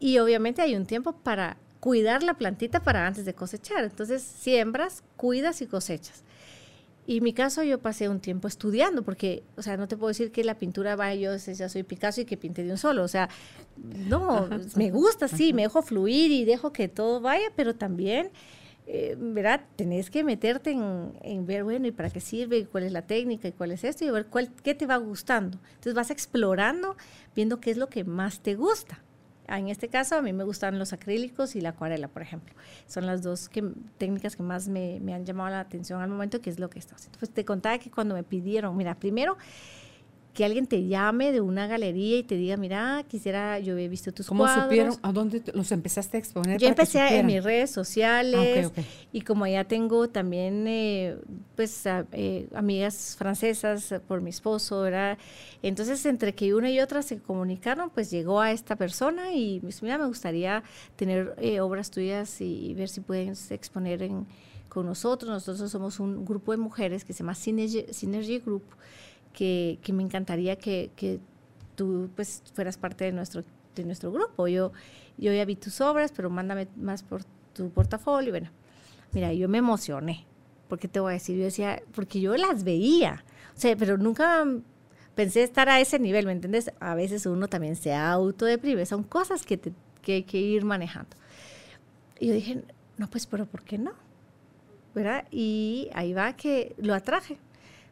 Y obviamente hay un tiempo para cuidar la plantita para antes de cosechar. Entonces, siembras, cuidas y cosechas. Y en mi caso yo pasé un tiempo estudiando, porque, o sea, no te puedo decir que la pintura va, yo ya soy Picasso y que pinte de un solo. O sea, no, me gusta, sí, me dejo fluir y dejo que todo vaya, pero también eh, ¿verdad? Tenés que meterte en, ver, bueno, ¿y para qué sirve? ¿Y cuál es la técnica? ¿Y cuál es esto? Y ver cuál, qué te va gustando. Entonces vas explorando, viendo qué es lo que más te gusta. Ah, en este caso, a mí me gustan los acrílicos y la acuarela, por ejemplo. Son las dos técnicas que más me, me, han llamado la atención al momento, que es lo que estoy haciendo. Pues te contaba que cuando me pidieron, mira, primero que alguien te llame de una galería y te diga, mira, quisiera, yo he visto tus ¿Cómo supieron? ¿A dónde los empezaste a exponer? Yo empecé en mis redes sociales ah, y como ya tengo también, eh, pues, eh, amigas francesas por mi esposo, ¿verdad? Entonces, entre que una y otra se comunicaron, pues llegó a esta persona y me dice, mira, me gustaría tener eh, obras tuyas y, ver si pueden exponer en, con nosotros. Nosotros somos un grupo de mujeres que se llama Synergy Group que, me encantaría que, que, tú pues fueras parte de nuestro, de nuestro grupo. Yo, yo ya vi tus obras, pero mándame más por tu portafolio. Bueno, mira, yo me emocioné, porque te voy a decir, yo decía, porque yo las veía, o sea, pero nunca pensé estar a ese nivel, ¿me entiendes? A veces uno también se autodeprime, son cosas que, que hay que ir manejando. Y yo dije, no, pues, pero ¿por qué no? ¿verdad? Y ahí va que lo atraje.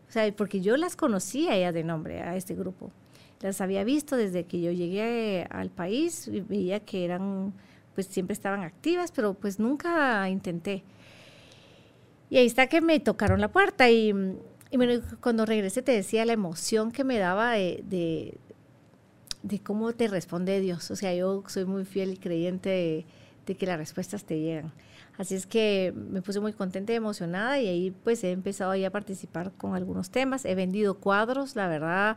O sea, porque yo las conocía ya de nombre, a este grupo. Las había visto desde que yo llegué al país y veía que eran, pues siempre estaban activas, pero pues nunca intenté. Y ahí está que me tocaron la puerta y, bueno, cuando regresé te decía la emoción que me daba de, de, cómo te responde Dios. O sea, yo soy muy fiel y creyente de que las respuestas te llegan. Así es que me puse muy contenta y emocionada y ahí pues he empezado a participar con algunos temas. He vendido cuadros, la verdad.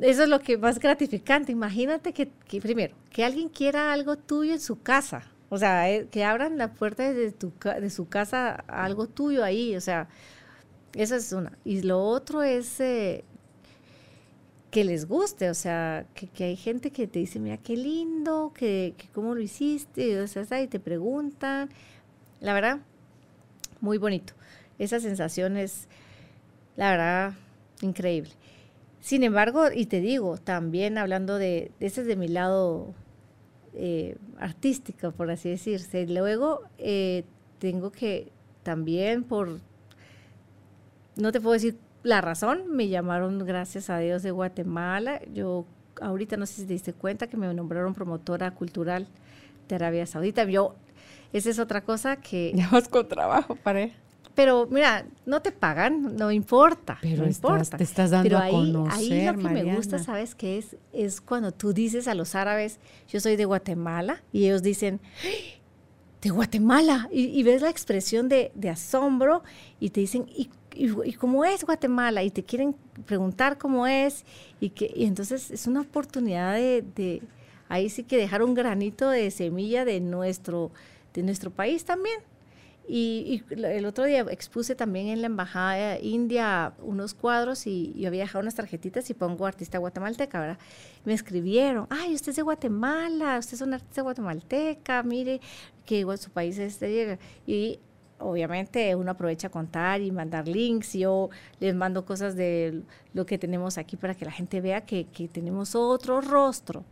Eso es lo que más gratificante. Imagínate que, primero, que alguien quiera algo tuyo en su casa. O sea, eh, que abran la puerta de, tu, de su casa a algo tuyo ahí. O sea, eso es una. Y lo otro es eh, que les guste, o sea, que, hay gente que te dice, mira, qué lindo, que, cómo lo hiciste, o sea, y te preguntan. La verdad, muy bonito. Esa sensación es, la verdad, increíble. Sin embargo, y te digo, también hablando de, ese es de mi lado eh, artístico, por así decirse, luego eh, tengo que también por, no te puedo decir la razón, me llamaron, gracias a Dios, de Guatemala. Yo ahorita no sé si te diste cuenta que me nombraron promotora cultural de Arabia Saudita. Yo, esa es otra cosa que... Ya vas con trabajo, para Pero mira, no te pagan, no importa. Pero no importa. te estás dando Pero ahí, a conocer, ahí lo que me gusta, ¿sabes qué es? Es cuando tú dices a los árabes, yo soy de Guatemala, y ellos dicen, de Guatemala, y, ves la expresión de, de, asombro, y te dicen, ¿y y, cómo es Guatemala y te quieren preguntar cómo es y que y entonces es una oportunidad de, ahí sí que dejar un granito de semilla de nuestro de nuestro país también y, el otro día expuse también en la embajada india unos cuadros y yo había dejado unas tarjetitas y pongo artista guatemalteca, ¿verdad? Me escribieron, ay, usted es de Guatemala, usted es una artista guatemalteca, mire que su país es de... Y obviamente uno aprovecha a contar y mandar links. Yo les mando cosas de lo que tenemos aquí para que la gente vea que, tenemos otro rostro.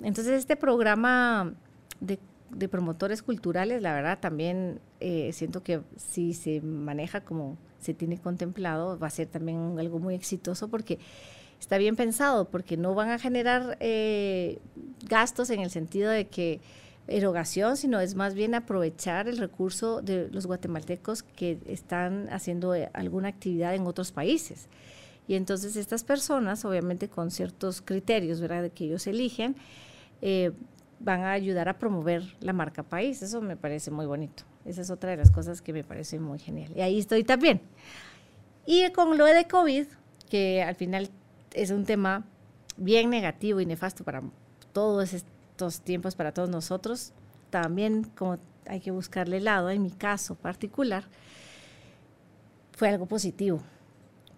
Entonces este programa de, de promotores culturales, la verdad también eh, siento que si se maneja como se tiene contemplado, va a ser también algo muy exitoso porque está bien pensado, porque no van a generar eh, gastos en el sentido de que erogación, sino es más bien aprovechar el recurso de los guatemaltecos que están haciendo eh, alguna actividad en otros países. Y entonces estas personas, obviamente con ciertos criterios, ¿verdad?, que ellos eligen, eh, van a ayudar a promover la marca país. Eso me parece muy bonito. Esa es otra de las cosas que me parece muy genial. Y ahí estoy también. Y con lo de COVID, que al final es un tema bien negativo y nefasto para todos estos tiempos, para todos nosotros, también como hay que buscarle lado, en mi caso particular, fue algo positivo,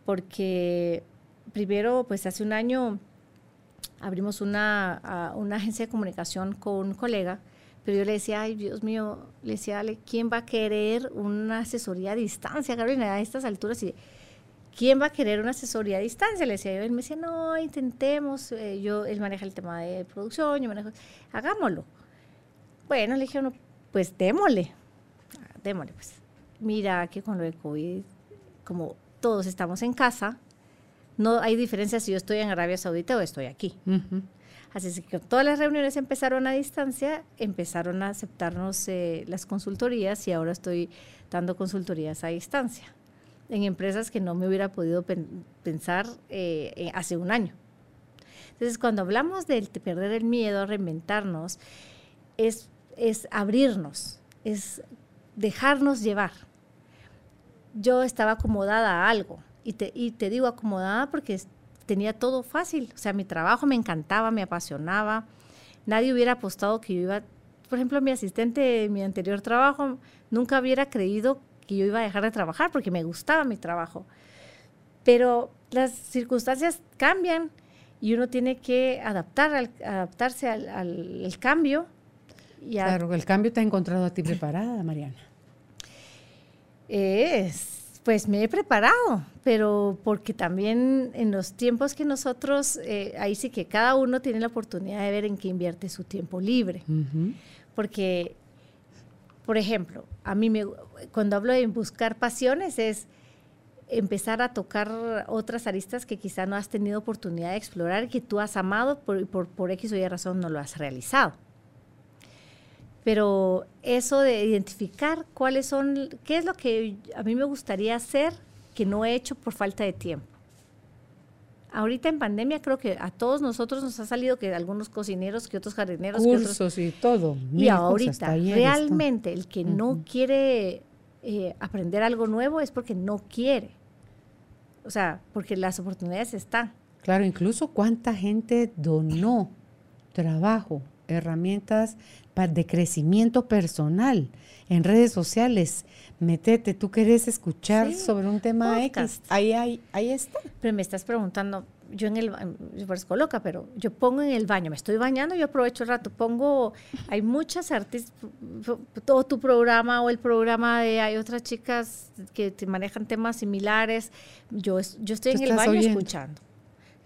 porque primero, pues hace un año abrimos una, una agencia de comunicación con un colega, pero yo le decía, ay Dios mío, le decía, ¿quién va a querer una asesoría a distancia, Carolina, a estas alturas? Y ¿quién va a querer una asesoría a distancia? Le decía yo, él me decía, no, intentemos, eh, yo, él maneja el tema de producción, yo manejo, hagámoslo. Bueno, le dije, no, pues démosle, démosle, pues. Mira que con lo de COVID, como todos estamos en casa, no hay diferencia si yo estoy en Arabia Saudita o estoy aquí. Así que todas las reuniones empezaron a distancia, empezaron a aceptarnos eh, las consultorías y ahora estoy dando consultorías a distancia en empresas que no me hubiera podido pensar eh, hace un año. Entonces, cuando hablamos de perder el miedo, reinventarnos, es, es abrirnos, es dejarnos llevar. Yo estaba acomodada a algo, y te, y te digo acomodada porque tenía todo fácil. O sea, mi trabajo me encantaba, me apasionaba. Nadie hubiera apostado que yo iba, por ejemplo, mi asistente de mi anterior trabajo nunca hubiera creído que yo iba a dejar de trabajar porque me gustaba mi trabajo. Pero las circunstancias cambian y uno tiene que adaptar al, adaptarse al, al, cambio. Y claro, el cambio te ha encontrado a ti preparada, Mariana. Es, pues me he preparado, pero porque también en los tiempos que nosotros, eh, ahí sí que cada uno tiene la oportunidad de ver en qué invierte su tiempo libre. Porque por ejemplo, a mí me, cuando hablo de buscar pasiones es empezar a tocar otras aristas que quizá no has tenido oportunidad de explorar, que tú has amado por, por, por X o Y razón no lo has realizado. Pero eso de identificar cuáles son, qué es lo que a mí me gustaría hacer que no he hecho por falta de tiempo ahorita en pandemia creo que a todos nosotros nos ha salido que algunos cocineros, que otros jardineros, cursos que otros, y todo. Y ahorita realmente el que no quiere eh, aprender algo nuevo es porque no quiere. O sea, porque las oportunidades están. Claro, incluso cuánta gente donó trabajo, herramientas de crecimiento personal en redes sociales. Metete, tú querés escuchar sobre un tema X. Ahí, ahí, ahí está. Pero me estás preguntando, yo en el, yo parezco loca, pero yo pongo en el baño, me estoy bañando, yo aprovecho el rato, pongo, hay muchas artistas, todo tu programa o el programa de, hay otras chicas que te manejan temas similares, yo, yo estoy en el baño escuchando.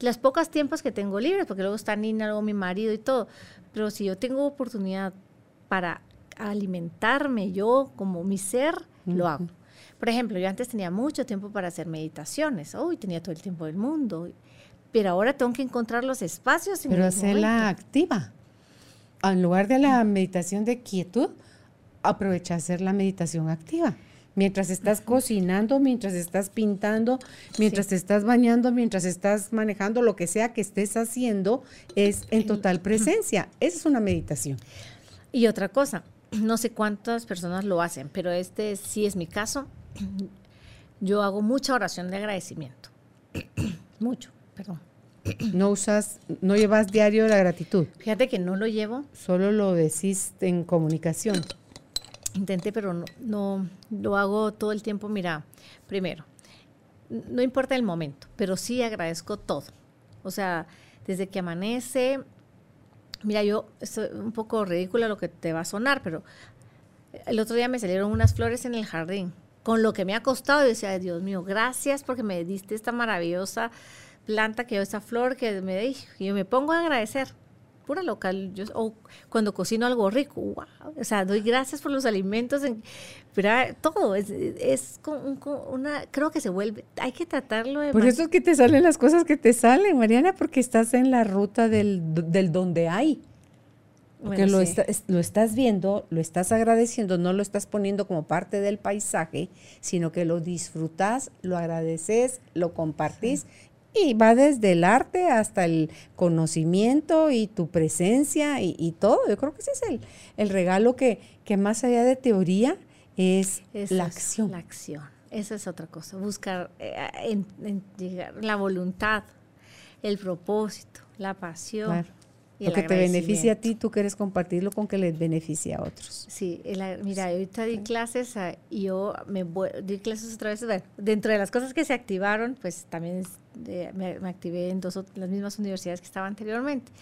Las pocas tiempos que tengo libres, porque luego está Nina, luego mi marido y todo, pero si yo tengo oportunidad para alimentarme yo como mi ser, lo hago. Por ejemplo, yo antes tenía mucho tiempo para hacer meditaciones, hoy tenía todo el tiempo del mundo, pero ahora tengo que encontrar los espacios. En pero hacerla activa. En lugar de la meditación de quietud, aprovecha hacer la meditación activa. Mientras estás cocinando, mientras estás pintando, mientras te estás bañando, mientras estás manejando, lo que sea que estés haciendo, es en total presencia. Esa es una meditación. Y otra cosa, no sé cuántas personas lo hacen, pero este sí es mi caso. Yo hago mucha oración de agradecimiento. Mucho, perdón. No usas, no llevas diario la gratitud. Fíjate que no lo llevo. Solo lo decís en comunicación. Intenté, pero no, no lo hago todo el tiempo. Mira, primero, no importa el momento, pero sí agradezco todo. O sea, desde que amanece, Mira, yo, es un poco ridículo lo que te va a sonar, pero El otro día me salieron unas flores en el jardín, con lo que me ha costado. Y decía, Dios mío, gracias porque me diste esta maravillosa planta, que esta flor que me dije. Y yo me pongo a agradecer pura local. Yo, o cuando cocino algo rico, wow, o sea, doy gracias por los alimentos, en, pero todo es, es con, una, creo que se vuelve, hay que tratarlo de... Por eso es que te salen las cosas que te salen, Mariana, porque estás en la ruta del, del donde hay. Porque lo, lo estás viendo, lo estás agradeciendo, no lo estás poniendo como parte del paisaje, sino que lo disfrutas, lo agradeces, lo compartís y va desde el arte hasta el conocimiento y tu presencia y, todo. Yo creo que ese es el, el regalo que, que, más allá de teoría es la acción. la acción. Esa es otra cosa. Buscar eh, la voluntad, el propósito, la pasión. Lo que te beneficia a ti, tú quieres compartirlo con que les beneficie a otros. Sí, mira, ahorita di clases y yo me di clases otra vez. dentro de las cosas que se activaron, pues también me, activé en dos las mismas universidades que estaba anteriormente.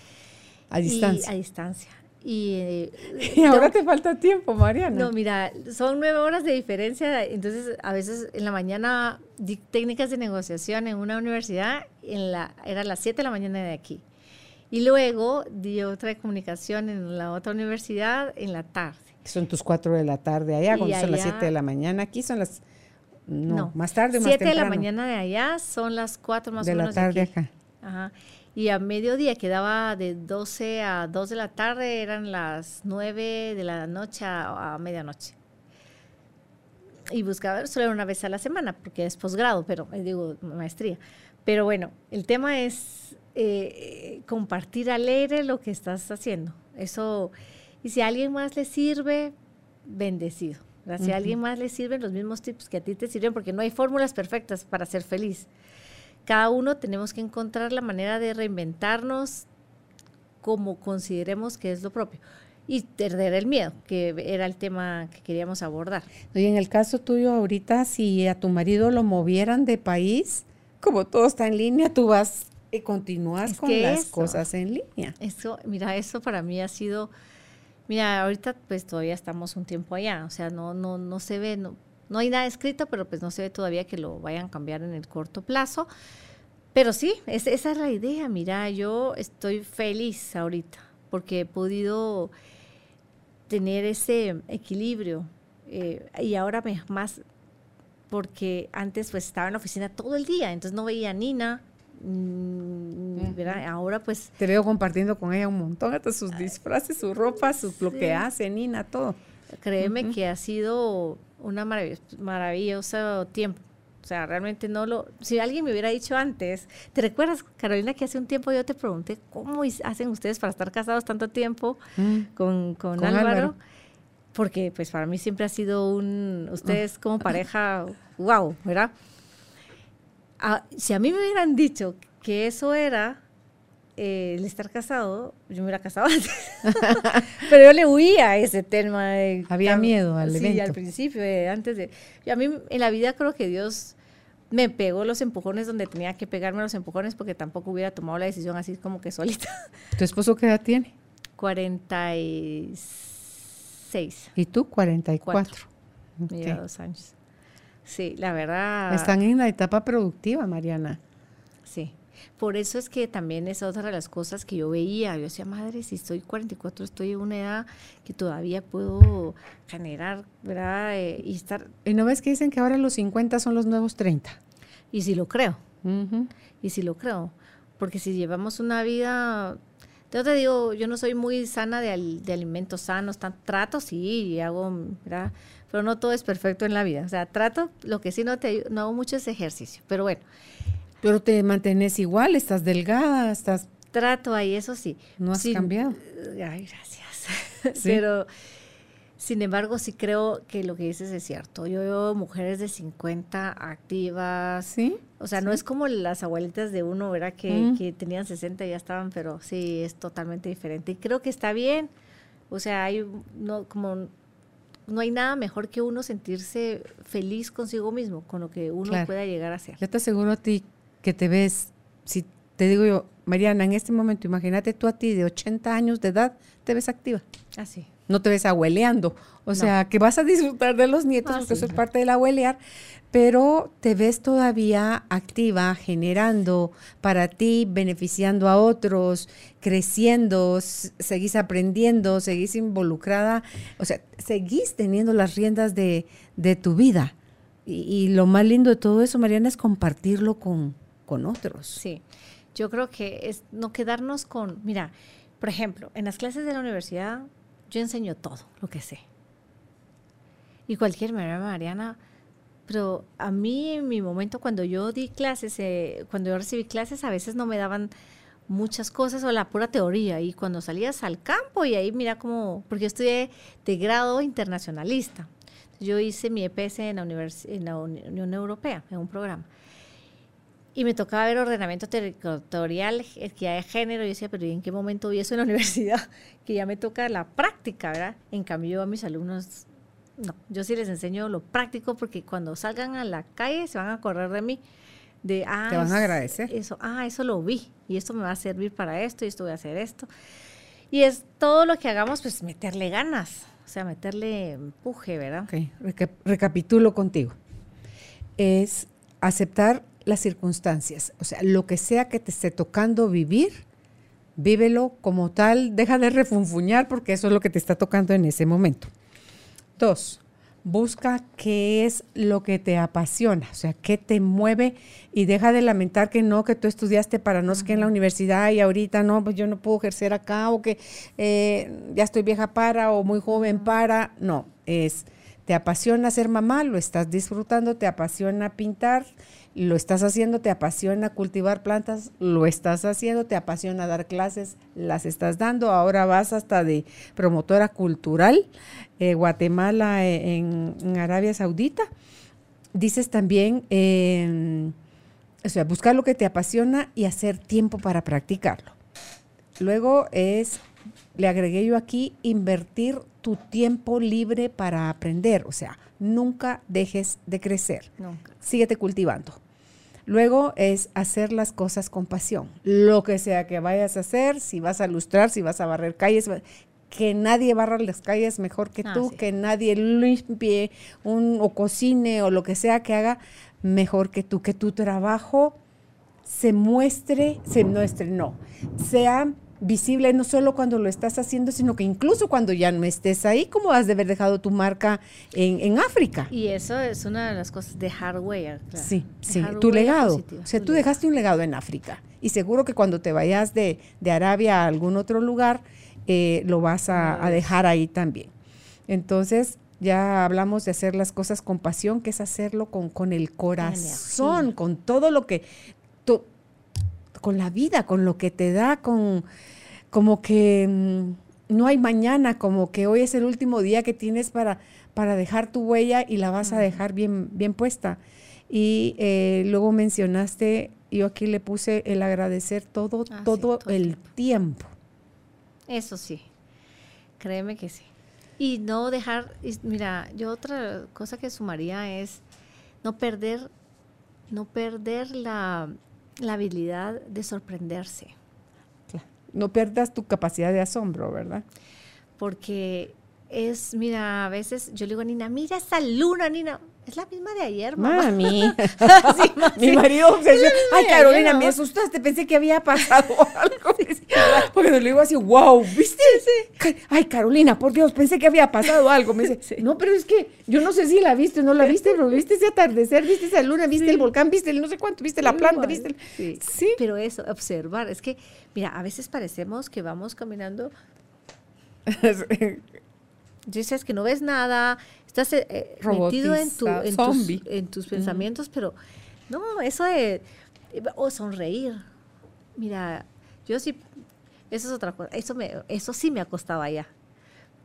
A distancia. a distancia. Y, y ahora te falta tiempo, Mariana. No, mira, son nueve horas de diferencia, entonces a veces en la mañana di técnicas de negociación en una universidad, en la, era las siete de la mañana de aquí. Y luego di otra de comunicación en la otra universidad en la tarde. Son tus cuatro de la tarde allá, cuando son las siete de la mañana. Aquí son las... No, más tarde, más Siete de la mañana de allá son las cuatro más o menos de la tarde acá. Ajá. Y a mediodía quedaba de 12 a 2 de la tarde, eran las 9 de la noche a, medianoche. Y buscaba solo una vez a la semana, porque es posgrado, pero eh, digo maestría. Pero bueno, el tema es eh, compartir alegre lo que estás haciendo. Eso, y si a alguien más le sirve, bendecido. Si a alguien más le sirven los mismos tips que a ti te sirven, porque no hay fórmulas perfectas para ser feliz. Cada uno tenemos que encontrar la manera de reinventarnos como consideremos que es lo propio. Y perder el miedo, que era el tema que queríamos abordar. Y en el caso tuyo ahorita, si a tu marido lo movieran de país, como todo está en línea, tú vas y continúas con las cosas en línea. Eso, mira, eso para mí ha sido, mira, ahorita pues todavía estamos un tiempo allá, o sea, no, no, no se ve, no, no hay nada escrito, pero pues no se ve todavía que lo vayan a cambiar en el corto plazo. Pero sí, esa es la idea. Mira, yo estoy feliz ahorita porque he podido tener ese equilibrio eh, y ahora me, más porque antes pues estaba en la oficina todo el día, entonces no veía a Nina, Mm, Ahora pues... Te veo compartiendo con ella un montón, hasta sus disfraces, su ropa, su, lo que hace, Nina, todo. Créeme que ha sido una maravilloso tiempo. O sea, realmente no lo... Si alguien me hubiera dicho antes, ¿te recuerdas, Carolina, que hace un tiempo yo te pregunté cómo hacen ustedes para estar casados tanto tiempo mm. con, con, Álvaro? Porque pues para mí siempre ha sido un... Ustedes como pareja, wow, ¿verdad? Si a mí me hubieran dicho que eso era eh, el estar casado, yo me hubiera casado antes. Pero yo le huía a ese tema. Había miedo al sí, al principio, eh, antes de... a mí en la vida creo que Dios me pegó los empujones donde tenía que pegarme los empujones porque tampoco hubiera tomado la decisión así como que solita. ¿Tu esposo qué edad tiene? 46. ¿Y tú? 44. Mira, dos años. Sí, la verdad. Están en la etapa productiva, Mariana. Sí. Por eso es que también es otra de las cosas que yo veía. Yo decía, madre, si estoy 44, estoy en una edad que todavía puedo generar, ¿verdad? Eh, y estar. ¿Y no ves que dicen que ahora los 50 son los nuevos 30? Y si lo creo. Y si lo creo. Porque si llevamos una vida. Yo te digo, yo no soy muy sana de, de alimentos sanos, tan, trato sí, y hago, ¿verdad? Pero no todo es perfecto en la vida. O sea, trato, lo que sí no te no hago mucho es ejercicio, pero bueno. Pero te mantienes igual, estás delgada, estás... Trato ahí, eso sí. No has cambiado. Ay, gracias. Pero, sin embargo, sí creo que lo que dices es cierto. Yo veo mujeres de 50 activas. Sí. O sea, no es como las abuelitas de uno, ¿verdad? Que, que tenían 60 y ya estaban, pero sí, es totalmente diferente. Y creo que está bien. O sea, hay no como no hay nada mejor que uno sentirse feliz consigo mismo, con lo que uno pueda llegar a ser. Yo te aseguro a ti que te ves, si te digo yo, Mariana, en este momento, imagínate tú a ti de 80 años de edad, te ves activa. Así. no te ves abueleando. O sea, que vas a disfrutar de los nietos, Ah, porque sí. eso es parte del abuelear, pero te ves todavía activa, generando para ti, beneficiando a otros, creciendo, seguís aprendiendo, seguís involucrada, o sea, seguís teniendo las riendas de, de tu vida. Y, y lo más lindo de todo eso, Mariana, es compartirlo con, con otros. Sí, yo creo que es no quedarnos con, mira, por ejemplo, en las clases de la universidad yo enseño todo lo que sé. Y cualquier manera, Mariana, pero a mí en mi momento cuando yo di clases, eh, cuando yo recibí clases, a veces no me daban muchas cosas o la pura teoría. Y cuando salías al campo y ahí mira como, porque yo estudié de grado internacionalista. Yo hice mi EPS en la, univers- en la Uni- Unión Europea, en un programa. Y me tocaba ver ordenamiento territorial, equidad de género. Y yo decía, pero ¿y en qué momento vi eso en la universidad? Que ya me toca la práctica, ¿verdad? En cambio, yo a mis alumnos, no, yo sí les enseño lo práctico porque cuando salgan a la calle se van a correr de mí. De, ah, Te van a agradecer. Eso, ah, eso lo vi y esto me va a servir para esto y esto voy a hacer esto. Y es todo lo que hagamos, pues meterle ganas, o sea, meterle empuje, ¿verdad? Ok, reca- recapitulo contigo. Es aceptar las circunstancias, o sea, lo que sea que te esté tocando vivir, vívelo como tal, deja de refunfuñar porque eso es lo que te está tocando en ese momento. Dos, busca qué es lo que te apasiona, o sea, qué te mueve y deja de lamentar que no, que tú estudiaste para no sé qué en la universidad y ahorita no, pues yo no puedo ejercer acá o que eh, ya estoy vieja para o muy joven para. No, es, te apasiona ser mamá, lo estás disfrutando, te apasiona pintar, lo estás haciendo, te apasiona cultivar plantas, lo estás haciendo, te apasiona dar clases, las estás dando, ahora vas hasta de promotora cultural, eh, Guatemala eh, en, Arabia Saudita. Dices también, eh, o sea, buscar lo que te apasiona y hacer tiempo para practicarlo. Luego es, le agregué yo aquí, invertir tu tiempo libre para aprender, o sea, nunca dejes de crecer Nunca. síguete cultivando. Luego es hacer las cosas con pasión. Lo que sea que vayas a hacer, si vas a lustrar, si vas a barrer calles, que nadie barra las calles mejor que Ah, tú, sí. que nadie limpie un, o cocine o lo que sea que haga mejor que tú, que tu trabajo se muestre, se muestre, no, sea visible no solo cuando lo estás haciendo, sino que incluso cuando ya no estés ahí, como has de haber dejado tu marca en, en África. Y eso es una de las cosas, dejar huella. claro. Sí, sí, tu legado. O sea, tu tú legado. dejaste un legado en África y seguro que cuando te vayas de, de Arabia a algún otro lugar, eh, lo vas a, a dejar ahí también. Entonces, ya hablamos de hacer las cosas con pasión, que es hacerlo con, con el corazón, con todo lo que, to- con la vida, con lo que te da, con como que mm, no hay mañana, como que hoy es el último día que tienes para, para dejar tu huella y la vas a dejar bien, bien puesta. Y eh, luego mencionaste, yo aquí le puse el agradecer todo, Ah, sí, todo, el tiempo. Eso sí, créeme que sí. Y no dejar, y mira, yo otra cosa que sumaría es no perder, no perder la, la habilidad de sorprenderse. Claro. No pierdas tu capacidad de asombro, ¿verdad? Porque es, mira, a veces yo le digo a Nina, mira esa luna, Nina, es la misma de ayer, mamá. Mami. Sí, ma, Mi sí. marido obsesionado. Ay, Carolina, ayer, me asustaste. Pensé que había pasado algo. Porque le digo así, wow, ¿viste? Ca- Ay, Carolina, por Dios, pensé que había pasado algo. Me dice, no, pero es que yo no sé si la viste o no la viste, pero viste ese atardecer, viste esa luna, viste el volcán, viste el no sé cuánto, viste la planta, viste el... Sí. Sí. Pero eso, observar, es que, mira, a veces parecemos que vamos caminando dices que no ves nada, estás eh, eh, metido en, tu, en, tus, zombie. en tus pensamientos, pero no, eso de, o sonreír. Mira, yo sí, eso es otra cosa, eso, me, eso sí me ha costado allá.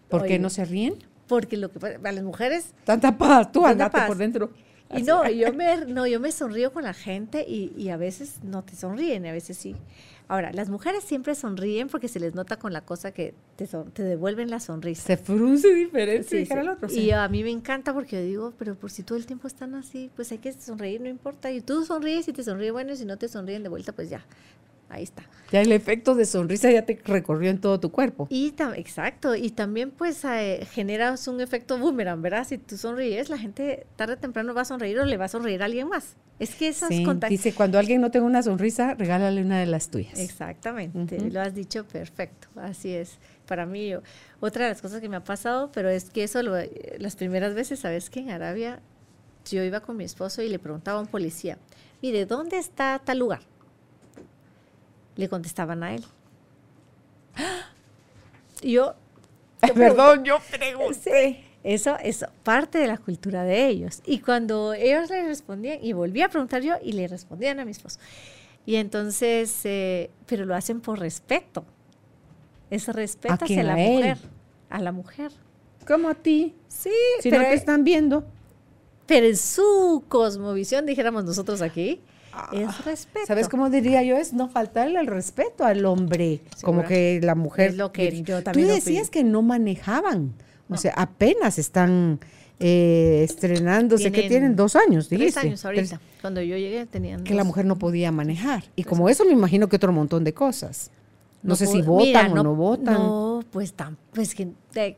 ¿Por qué no se ríen? Porque lo que pasa- a las mujeres Tanta paz, tú andate paz. por dentro. Y no, yo me, no, yo me sonrío con la gente y, y a veces no te sonríen, y a veces sí. Ahora, las mujeres siempre sonríen porque se les nota con la cosa que te, son- te devuelven la sonrisa. Se frunce diferente. Sí, dijera sí. el otro, Y a mí me encanta porque yo digo, pero por si todo el tiempo están así, pues hay que sonreír, no importa. Y tú sonríes y te sonríe bueno, y si no te sonríen de vuelta, pues ya. Ahí está. Ya el efecto de sonrisa ya te recorrió en todo tu cuerpo. Y exacto, y también pues eh, generas un efecto boomerang, ¿verdad? Si tú sonríes, la gente tarde o temprano va a sonreír o le va a sonreír a alguien más. Es que esas sí, Dice, cuando alguien no tenga una sonrisa, regálale una de las tuyas. Exactamente, lo has dicho perfecto, así es. Para mí, otra de las cosas que me ha pasado, pero es que eso, las primeras veces, ¿sabes que En Arabia yo iba con mi esposo y le preguntaba a un policía, mire, ¿dónde está tal lugar? Le contestaban a él. Y yo... Perdón, yo pregunté. Eso es parte de la cultura de ellos. Y cuando ellos le respondían, y volví a preguntar yo, y le respondían a mi esposo. Y entonces, eh, pero lo hacen por respeto. Es respeto hacia la mujer. A la mujer. Como a ti. Sí, si pero no te están viendo. Pero en su cosmovisión, dijéramos nosotros aquí, es ah, respeto. ¿Sabes cómo diría yo? Es no faltarle el respeto al hombre. como que la mujer. Es lo que yo también. Tú decías que no manejaban. O sea, apenas están eh, estrenándose, que tienen dos años, dijiste. Tres años ahorita. Cuando yo llegué tenían. Que la mujer no podía manejar. Y como eso me imagino que otro montón de cosas. No, sé si votan o no, votan. No, pues, tan, pues que,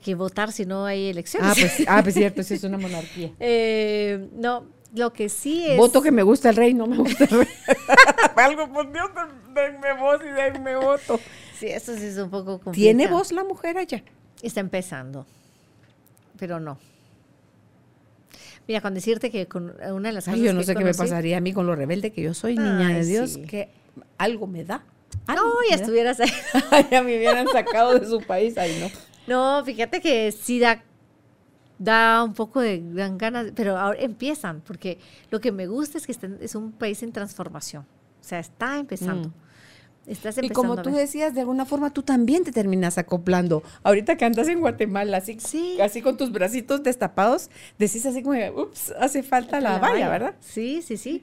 que votar si no hay elecciones. Ah, pues, ah, pues cierto, sí es una monarquía. Eh, no, lo que sí es... Voto que me gusta el rey, no me gusta el rey. Algo, por Dios, denme voz y denme voto. Sí, eso sí es un poco complicado. ¿Tiene voz la mujer allá? Está empezando, pero no. Mira, con decirte que con una de las cosas Ay, yo no sé qué me pasaría a mí con lo rebelde que yo soy, niña de Dios, que algo me da. no, ya estuvieras ahí. ya me hubieran sacado de su país, ahí no. No, fíjate que sí da da un poco de ganas, pero ahora empiezan, porque lo que me gusta es que es un país en transformación, o sea, está empezando. Mm. Estás y como tú decías, de alguna forma tú también te terminas acoplando. Ahorita que andas en Guatemala, así, así con tus bracitos destapados, decís así como, ups, hace falta la, valla, ¿verdad? Sí, sí, sí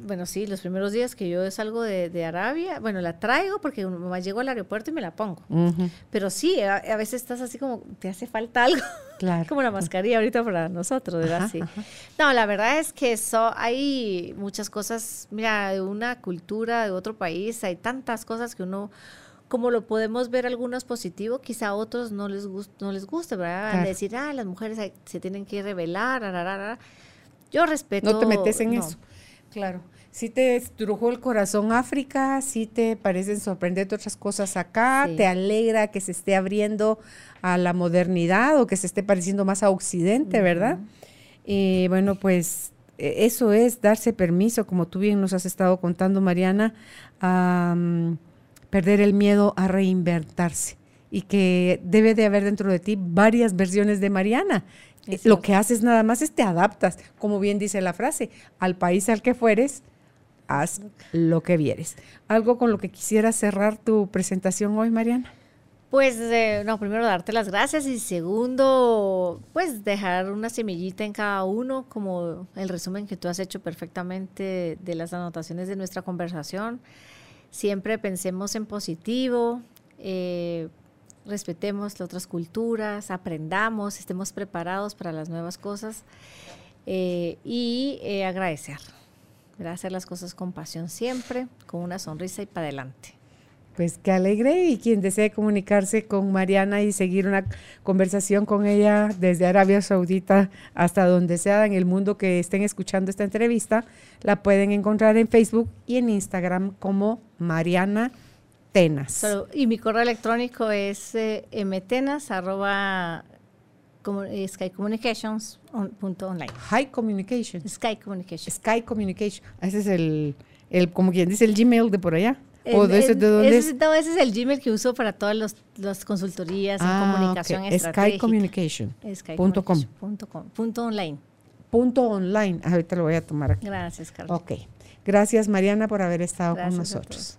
bueno, sí, los primeros días que yo salgo de, de Arabia, bueno, la traigo porque me llego al aeropuerto y me la pongo. Pero sí, a, veces estás así como, te hace falta algo. Claro. como la mascarilla ahorita para nosotros, ¿verdad? sí. No, la verdad es que eso, hay muchas cosas, mira, de una cultura, de otro país, hay tantas cosas que uno como lo podemos ver algunos positivos, quizá a otros no les gusta, no les guste, ¿verdad? Decir, ah, las mujeres se tienen que revelar, yo respeto. No te metes en eso. Claro. Si te estrujó el corazón África, si te parecen sorprendente otras cosas acá, te alegra que se esté abriendo a la modernidad o que se esté pareciendo más a Occidente, ¿verdad? Y bueno, pues e, eso es darse permiso, como tú bien nos has estado contando, Mariana, a mm, perder el miedo a reinventarse y que debe de haber dentro de ti varias versiones de Mariana lo que haces nada más es te adaptas, como bien dice la frase, al país al que fueres, haz lo que vieres. ¿Algo con lo que quisieras cerrar tu presentación hoy, Mariana? Pues, eh, no, primero darte las gracias y segundo, pues dejar una semillita en cada uno, como el resumen que tú has hecho perfectamente de las anotaciones de nuestra conversación. Siempre pensemos en positivo, eh, respetemos las otras culturas, aprendamos, estemos preparados para las nuevas cosas eh, y eh, agradecer, hacer las cosas con pasión siempre, con una sonrisa y para adelante. Pues qué alegre y quien desee comunicarse con Mariana y seguir una conversación con ella desde Arabia Saudita hasta donde sea en el mundo que estén escuchando esta entrevista, la pueden encontrar en Facebook y en Instagram como Mariana Y mi correo electrónico es eh, mtenas arroba eh, skycommunications.online. High Communication. Sky Communication. Sky Communication. Ese es el, el, como quien dice, el Gmail de por allá. ¿O de ese, de dónde ese, es? No, ese es el Gmail que uso para todas las consultorías en ah, comunicación okay. estratégica. Skycommunication.com. Punto online. Punto online. Ahorita lo voy a tomar aquí. Gracias, Carlos. Ok. Gracias, Mariana, por haber estado con nosotros.